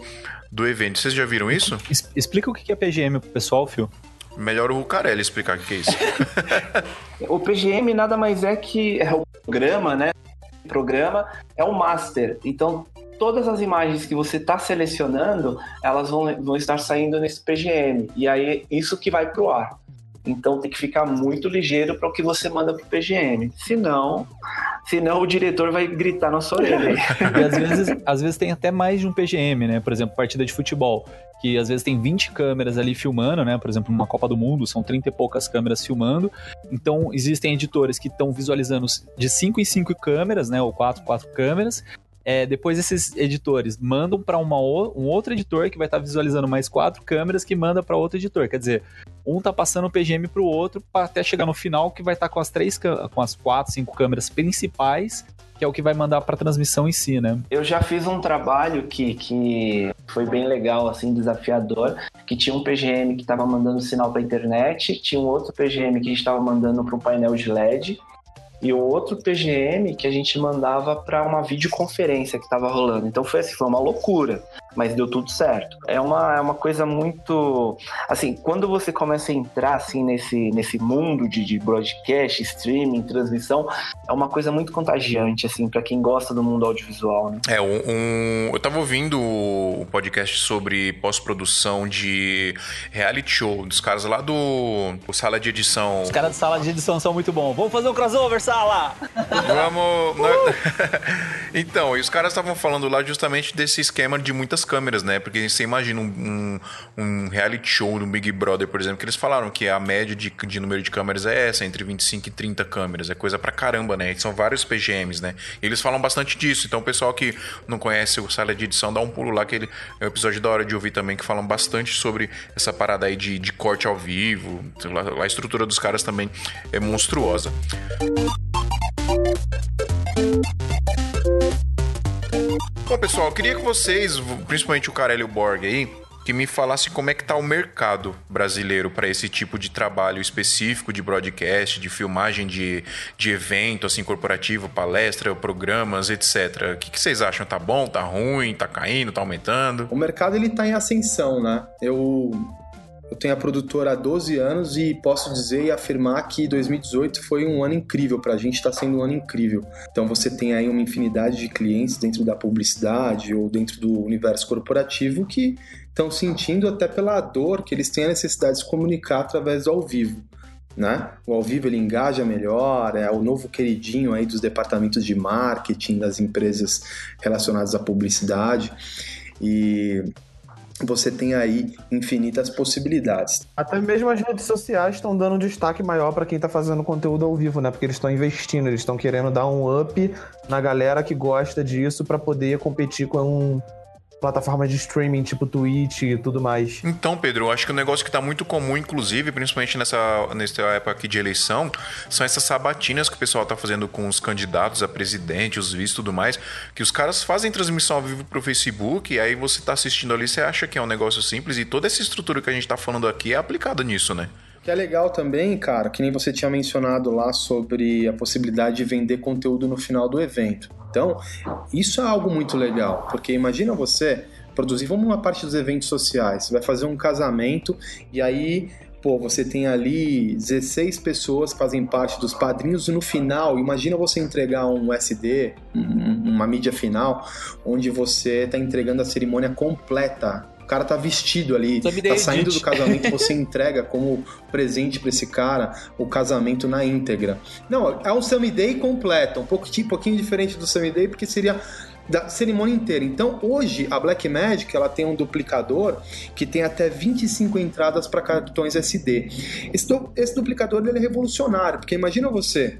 do evento. Vocês já viram isso? Es- explica o que é PGM pro pessoal, Fio. Melhor o Rucarelli explicar o que é isso. O PGM nada mais é que é o programa, né? O programa é o master. Então, todas as imagens que você está selecionando, elas vão, vão estar saindo nesse PGM. E aí, isso que vai pro ar. Então, tem que ficar muito ligeiro para o que você manda pro PGM. Senão, senão o diretor vai gritar na sua orelha. E às vezes, às vezes tem até mais de um PGM, né? Por exemplo, partida de futebol, que às vezes tem 20 câmeras ali filmando, né? Por exemplo, numa Copa do Mundo, são 30 e poucas câmeras filmando. Então, existem editores que estão visualizando de 5 em 5 câmeras, né? Ou 4, 4 câmeras. É, depois esses editores mandam para um outro editor que vai estar tá visualizando mais quatro câmeras que manda para outro editor. Quer dizer, um tá passando o PGM para o outro para até chegar no final que vai estar tá com as três, com as quatro, cinco câmeras principais que é o que vai mandar para transmissão em si, né? Eu já fiz um trabalho que, que foi bem legal, assim, desafiador, que tinha um PGM que estava mandando sinal para internet, tinha um outro PGM que a estava mandando para um painel de LED e o outro PGM que a gente mandava para uma videoconferência que estava rolando. Então foi assim, foi uma loucura, mas deu tudo certo. É uma, é uma coisa muito assim, quando você começa a entrar assim nesse, nesse mundo de, de broadcast, streaming, transmissão, é uma coisa muito contagiante assim para quem gosta do mundo audiovisual, né? É, um, um eu tava ouvindo o podcast sobre pós-produção de reality show dos caras lá do o sala de edição. Os caras da sala de edição são muito bons. Vamos fazer um crossover, sala! Vamos. então, e os caras estavam falando lá justamente desse esquema de muitas câmeras, né? Porque você imagina um, um, um, reality show do Big Brother, por exemplo, que eles falaram que a média de, de número de câmeras é essa, entre 25 e 30 câmeras. É coisa pra caramba, né? São vários PGMs, né? E eles falam bastante disso. Então, o pessoal que não conhece o sala de edição, dá um pulo lá, que ele, é um episódio da hora de ouvir também, que falam bastante sobre essa parada aí de, de corte ao vivo. A estrutura dos caras também é monstruosa. Bom, pessoal, eu queria que vocês, principalmente o Carelli Borg aí, que me falasse como é que tá o mercado brasileiro para esse tipo de trabalho específico de broadcast, de filmagem de, de evento, assim, corporativo, palestra, programas, etc. O que, que vocês acham? Tá bom? Tá ruim? Tá caindo? Tá aumentando? O mercado, ele tá em ascensão, né? Eu eu tenho a produtora há 12 anos e posso dizer e afirmar que 2018 foi um ano incrível para a gente, está sendo um ano incrível. Então você tem aí uma infinidade de clientes dentro da publicidade ou dentro do universo corporativo que estão sentindo até pela dor que eles têm a necessidade de se comunicar através do ao vivo. Né? O ao vivo ele engaja melhor, é o novo queridinho aí dos departamentos de marketing das empresas relacionadas à publicidade. E você tem aí infinitas possibilidades. Até mesmo as redes sociais estão dando um destaque maior para quem está fazendo conteúdo ao vivo, né? Porque eles estão investindo, eles estão querendo dar um up na galera que gosta disso para poder competir com um plataformas de streaming tipo Twitch e tudo mais. Então, Pedro, eu acho que o um negócio que está muito comum, inclusive, principalmente nessa, nessa época aqui de eleição, são essas sabatinas que o pessoal está fazendo com os candidatos a presidente, os vistos e tudo mais, que os caras fazem transmissão ao vivo pro Facebook, e aí você está assistindo ali, você acha que é um negócio simples, e toda essa estrutura que a gente está falando aqui é aplicada nisso, né? que é legal também, cara, que nem você tinha mencionado lá sobre a possibilidade de vender conteúdo no final do evento. Então, isso é algo muito legal, porque imagina você produzir, vamos uma parte dos eventos sociais, você vai fazer um casamento e aí pô, você tem ali 16 pessoas que fazem parte dos padrinhos e no final, imagina você entregar um SD, um, uma mídia final onde você tá entregando a cerimônia completa. O cara tá vestido ali, tá saindo do casamento, você entrega como presente pra esse cara o casamento na íntegra. Não, é um Sammy Day completo, um pouquinho, pouquinho diferente do Sammy Day, porque seria da cerimônia inteira. Então, hoje, a Blackmagic ela tem um duplicador que tem até 25 entradas para cartões SD. Esse, esse duplicador ele é revolucionário, porque imagina você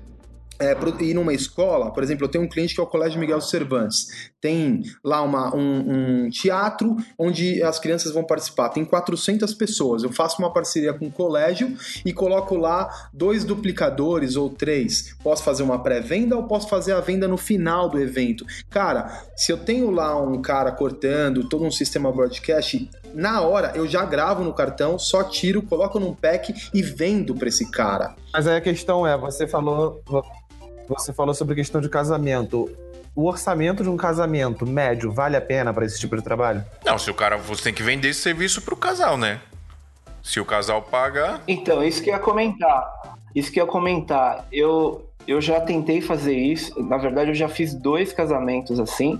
é, ir numa escola, por exemplo, eu tenho um cliente que é o Colégio Miguel Cervantes. Tem lá uma- um, um teatro onde as crianças vão participar. Tem 400 pessoas. Eu faço uma parceria com o colégio e coloco lá dois duplicadores ou três. Posso fazer uma pré-venda ou posso fazer a venda no final do evento. Cara, se eu tenho lá um cara cortando todo um sistema broadcast, na hora eu já gravo no cartão, só tiro, coloco num pack e vendo para esse cara. Mas aí a questão é, você falou, você falou sobre a questão de casamento. O orçamento de um casamento médio vale a pena para esse tipo de trabalho? Não, se o cara. Você tem que vender esse serviço pro casal, né? Se o casal paga. Então, isso que eu ia comentar. Isso que eu ia comentar. Eu, eu já tentei fazer isso. Na verdade, eu já fiz dois casamentos assim.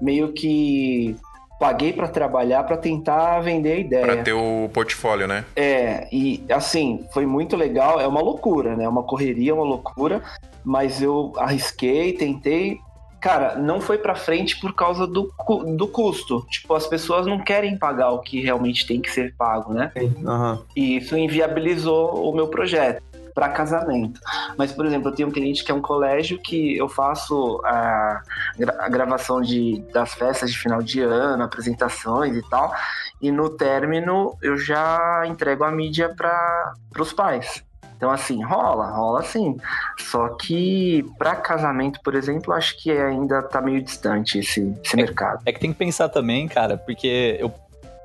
Meio que paguei pra trabalhar pra tentar vender a ideia. Pra ter o portfólio, né? É, e assim, foi muito legal. É uma loucura, né? Uma correria, uma loucura. Mas eu arrisquei, tentei. Cara, não foi pra frente por causa do, do custo. Tipo, as pessoas não querem pagar o que realmente tem que ser pago, né? Aham. E isso inviabilizou o meu projeto para casamento. Mas, por exemplo, eu tenho um cliente que é um colégio que eu faço a, gra- a gravação de, das festas de final de ano, apresentações e tal, e no término eu já entrego a mídia para os pais. Então, assim, rola, rola sim. Só que para casamento, por exemplo, acho que ainda tá meio distante esse, esse mercado. É que tem que pensar também, cara, porque eu,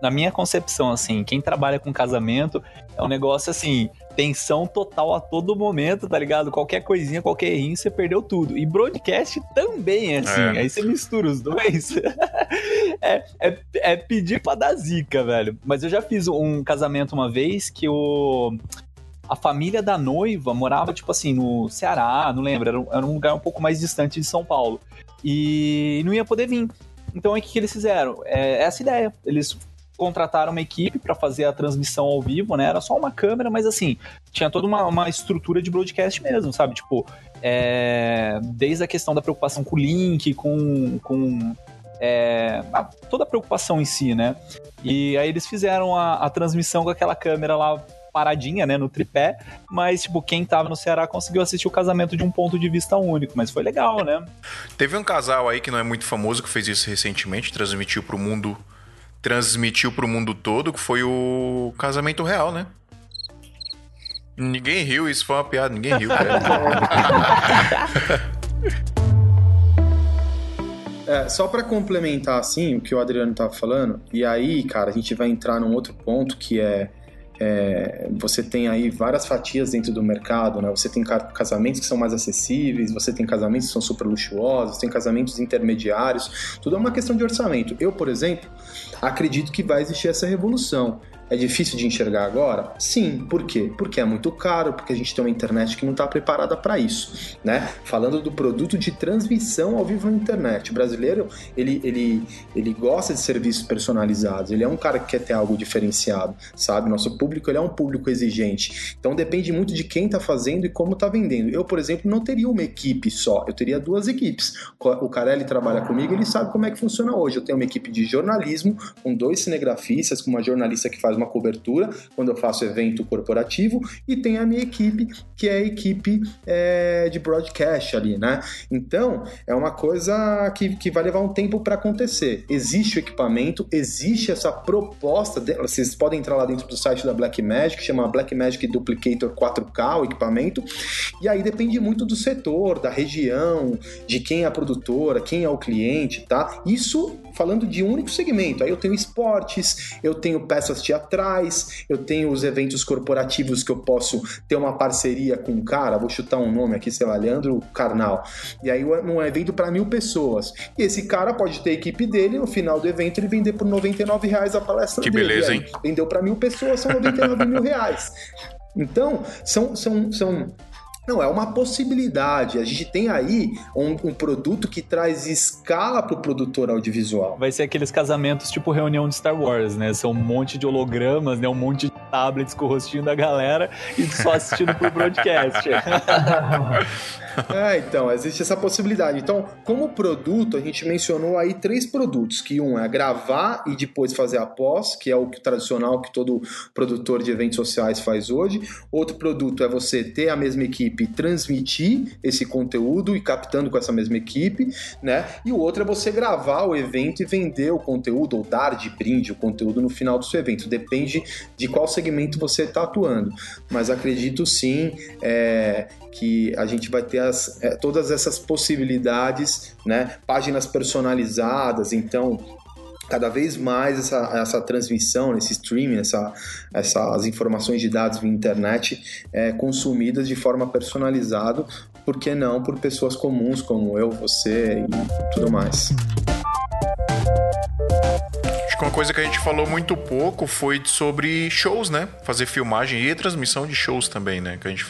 na minha concepção, assim, quem trabalha com casamento é um negócio assim, tensão total a todo momento, tá ligado? Qualquer coisinha, qualquer errinho, você perdeu tudo. E broadcast também, é assim. É. Aí você mistura os dois. é, é, é pedir pra dar zica, velho. Mas eu já fiz um casamento uma vez que o. A família da noiva morava, tipo assim, no Ceará, não lembro, era um, era um lugar um pouco mais distante de São Paulo. E não ia poder vir. Então, o que, que eles fizeram? É essa ideia. Eles contrataram uma equipe para fazer a transmissão ao vivo, né? Era só uma câmera, mas assim, tinha toda uma, uma estrutura de broadcast mesmo, sabe? Tipo, é, desde a questão da preocupação com o link, com, com é, toda a preocupação em si, né? E aí eles fizeram a, a transmissão com aquela câmera lá paradinha, né, no tripé, mas, tipo, quem tava no Ceará conseguiu assistir o casamento de um ponto de vista único, mas foi legal, né? Teve um casal aí que não é muito famoso que fez isso recentemente, transmitiu pro mundo. Transmitiu pro mundo todo, que foi o casamento real, né? Ninguém riu, isso foi uma piada, ninguém riu, cara. É, só pra complementar assim o que o Adriano tava falando, e aí, cara, a gente vai entrar num outro ponto que é, é, você tem aí várias fatias dentro do mercado, né? Você tem ca- casamentos que são mais acessíveis, você tem casamentos que são super luxuosos, tem casamentos intermediários, tudo é uma questão de orçamento. Eu, por exemplo, acredito que vai existir essa revolução. É difícil de enxergar agora? Sim. Por quê? Porque é muito caro, porque a gente tem uma internet que não está preparada para isso, né? Falando do produto de transmissão ao vivo na internet. O brasileiro, ele, ele, ele gosta de serviços personalizados, ele é um cara que quer ter algo diferenciado, sabe? Nosso público, ele é um público exigente. Então depende muito de quem está fazendo e como está vendendo. Eu, por exemplo, não teria uma equipe só, eu teria duas equipes. O Carelli trabalha comigo, ele sabe como é que funciona hoje. Eu tenho uma equipe de jornalismo com dois cinegrafistas, com uma jornalista que faz uma cobertura quando eu faço evento corporativo e tem a minha equipe que é a equipe é, de broadcast ali, né? Então é uma coisa que, que vai levar um tempo para acontecer. Existe o equipamento, existe essa proposta. De, vocês podem entrar lá dentro do site da Blackmagic, chama Blackmagic Duplicator 4K, o equipamento. E aí depende muito do setor, da região, de quem é a produtora, quem é o cliente, tá? Isso falando de um único segmento. Aí eu tenho esportes, eu tenho peças teatrais, eu tenho os eventos corporativos que eu posso ter uma parceria com um cara, vou chutar um nome aqui, sei lá, Leandro Carnal. E aí um evento para mil pessoas. E esse cara pode ter a equipe dele, no final do evento ele vender por 99 reais a palestra Que dele. beleza, E aí, hein? Vendeu para mil pessoas, são 99 mil reais. Então, são, são, são Não, é uma possibilidade. A gente tem aí um, um produto que traz escala para o produtor audiovisual. Vai ser aqueles casamentos tipo reunião de Star Wars, né? São um monte de hologramas, né? Um monte de tablets com o rostinho da galera e só assistindo por broadcast. É, então, existe essa possibilidade. Então, como produto, a gente mencionou aí três produtos, que um é gravar e depois fazer a pós, que é o tradicional que todo produtor de eventos sociais faz hoje. Outro produto é você ter a mesma equipe transmitir esse conteúdo e captando com essa mesma equipe, né? E o outro é você gravar o evento e vender o conteúdo ou dar de brinde o conteúdo no final do seu evento. Depende de qual segmento você está atuando. Mas acredito sim é, que a gente vai ter as, é, todas essas possibilidades, né? Páginas personalizadas, então cada vez mais essa, essa transmissão, esse streaming, essa, essas informações de dados via internet é, consumidas de forma personalizada, por que não por pessoas comuns como eu, você e tudo mais. Acho que uma coisa que a gente falou muito pouco foi sobre shows, né? Fazer filmagem e transmissão de shows também, né? Que a gente,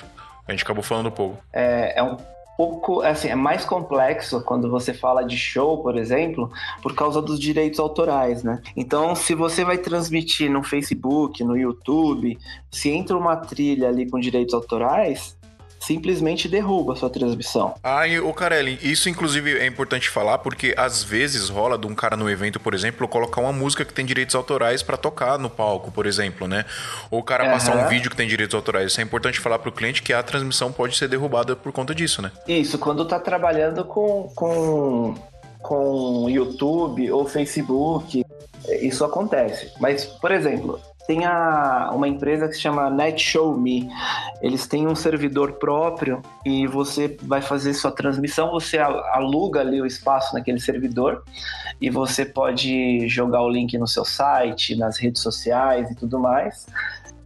a gente acabou falando pouco. É, é um pouco, assim, é mais complexo quando você fala de show, por exemplo, por causa dos direitos autorais, né? Então, se você vai transmitir no Facebook, no YouTube, se entra uma trilha ali com direitos autorais, simplesmente derruba a sua transmissão. Ah, e o Carelli, isso inclusive é importante falar porque às vezes rola de um cara no evento, por exemplo, colocar uma música que tem direitos autorais para tocar no palco, por exemplo, né? Ou o cara uhum. passar um vídeo que tem direitos autorais. Isso é importante falar pro cliente que a transmissão pode ser derrubada por conta disso, né? Isso, quando tá trabalhando com com com YouTube ou Facebook, isso acontece. Mas, por exemplo, tem a, uma empresa que se chama NetShowMe. Eles têm um servidor próprio e você vai fazer sua transmissão, você aluga ali o espaço naquele servidor e você pode jogar o link no seu site, nas redes sociais e tudo mais.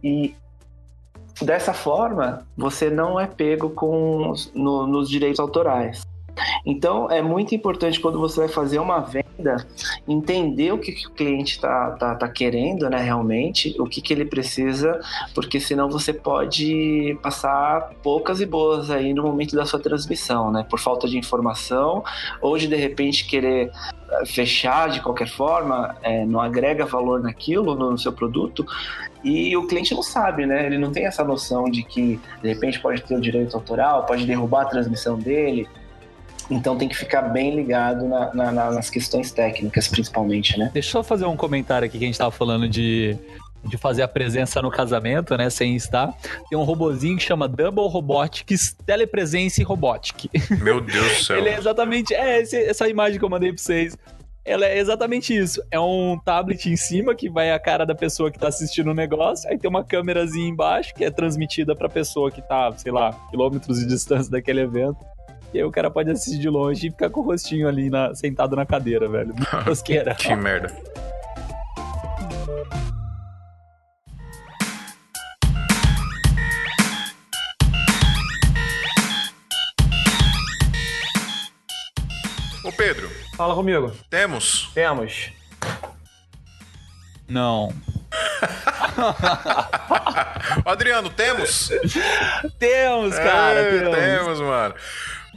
E dessa forma, você não é pego com no, nos direitos autorais. Então, é muito importante quando você vai fazer uma venda, entender o que, que o cliente está tá, tá querendo, né, realmente, o que, que ele precisa, porque senão você pode passar poucas e boas aí no momento da sua transmissão, né, por falta de informação, ou de de repente querer eh, fechar de qualquer forma, é, não agrega valor naquilo, no seu produto, e o cliente não sabe, né? Ele não tem essa noção de que de repente pode ter o direito autoral, pode derrubar a transmissão dele, então tem que ficar bem ligado na, na, nas questões técnicas, principalmente, né? Deixa eu só fazer um comentário aqui que a gente estava falando de de fazer a presença no casamento, né, sem estar. Tem um robozinho que chama Double Robotics Telepresence Robotic. Meu Deus do céu. Ele é exatamente, é esse, essa imagem que eu mandei para vocês. Ela é exatamente isso. É um tablet em cima que vai a cara da pessoa que tá assistindo o negócio, aí tem uma câmerazinha embaixo que é transmitida para pessoa que tá, sei lá, quilômetros de distância daquele evento. E aí o cara pode assistir de longe e ficar com o rostinho ali na, sentado na cadeira, velho. Tosqueira. que merda. Ô Pedro. Fala comigo. Temos? Temos. Não. Adriano, temos? temos, cara. É, temos. temos, mano.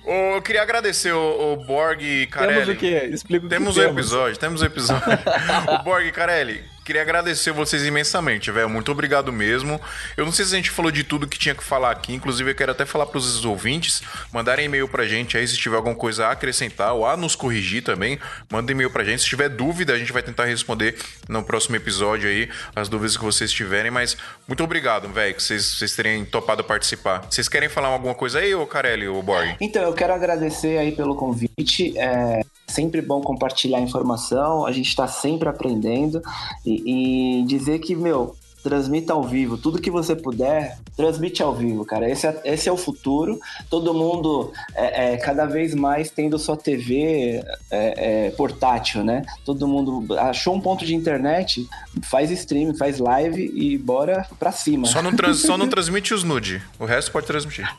Eu queria agradecer o, o Borg Carelli. Temos o quê? Explica o temos que um episódio, temos um episódio. o Borg Carelli, Queria agradecer vocês imensamente, velho. Muito obrigado mesmo. Eu não sei se a gente falou de tudo que tinha que falar aqui. Inclusive, eu quero até falar para os ouvintes mandarem e-mail pra gente aí se tiver alguma coisa a acrescentar ou a nos corrigir também. Manda e-mail pra gente. Se tiver dúvida, a gente vai tentar responder no próximo episódio aí as dúvidas que vocês tiverem. Mas muito obrigado, velho, que vocês, vocês terem topado participar. Vocês querem falar alguma coisa aí, ô Carelli, ou Borg? Então, eu quero agradecer aí pelo convite. É sempre bom compartilhar informação, a gente está sempre aprendendo e, e, dizer que, meu, transmita ao vivo, tudo que você puder, transmite ao vivo, cara. Esse é, esse é o futuro. Todo mundo é, é cada vez mais tendo sua TV é, é, portátil, né? Todo mundo achou um ponto de internet, faz stream, faz live e bora pra cima. Só não, trans, só não transmite os nude, o resto pode transmitir.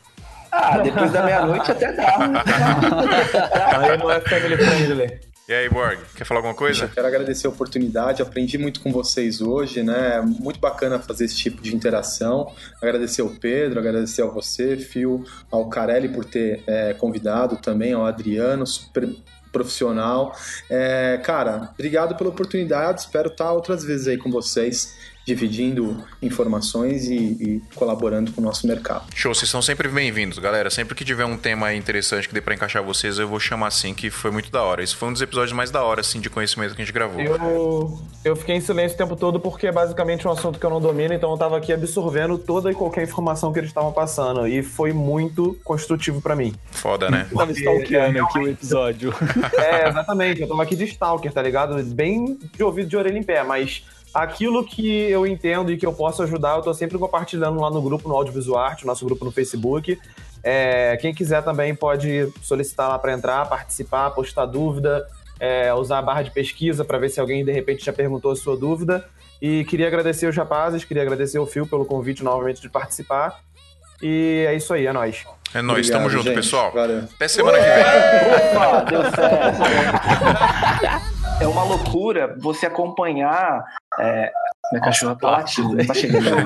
Ah, depois da meia-noite até dá. Aí não é family friendly. E aí, Borg, quer falar alguma coisa? Eu quero agradecer a oportunidade, aprendi muito com vocês hoje, né? Muito bacana fazer esse tipo de interação. Agradecer ao Pedro, agradecer a você, Fio, ao Carelli por ter é, convidado também, ao Adriano, super profissional. É, cara, obrigado pela oportunidade, espero estar outras vezes aí com vocês dividindo informações e, e, colaborando com o nosso mercado. Show, vocês são sempre bem-vindos, galera. Sempre que tiver um tema interessante que dê pra encaixar vocês, eu vou chamar assim, que foi muito da hora. Esse foi um dos episódios mais da hora, assim, de conhecimento que a gente gravou. Eu, eu fiquei em silêncio o tempo todo porque é basicamente um assunto que eu não domino, então eu tava aqui absorvendo toda e qualquer informação que eles estavam passando. E foi muito construtivo para mim. Foda, né? Eu tava stalkeando aqui o episódio. É, exatamente. Eu tava aqui de stalker, tá ligado? Bem de ouvido de orelha em pé, mas aquilo que eu entendo e que eu posso ajudar, eu tô sempre compartilhando lá no grupo, no Audiovisual Arte, nosso grupo no Facebook. É, quem quiser também pode solicitar lá para entrar, participar, postar dúvida, é, usar a barra de pesquisa para ver se alguém de repente já perguntou a sua dúvida. E queria agradecer os rapazes, queria agradecer o Fio pelo convite novamente de participar. E é isso aí, é nóis. É nóis, tamo junto, gente. pessoal. Valeu. Até semana que vem. Opa, deu certo. É uma loucura você acompanhar. É... Minha cachorra tá latindo, não tá chegando.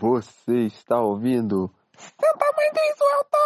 Você está ouvindo? Santa Mãe do Alto!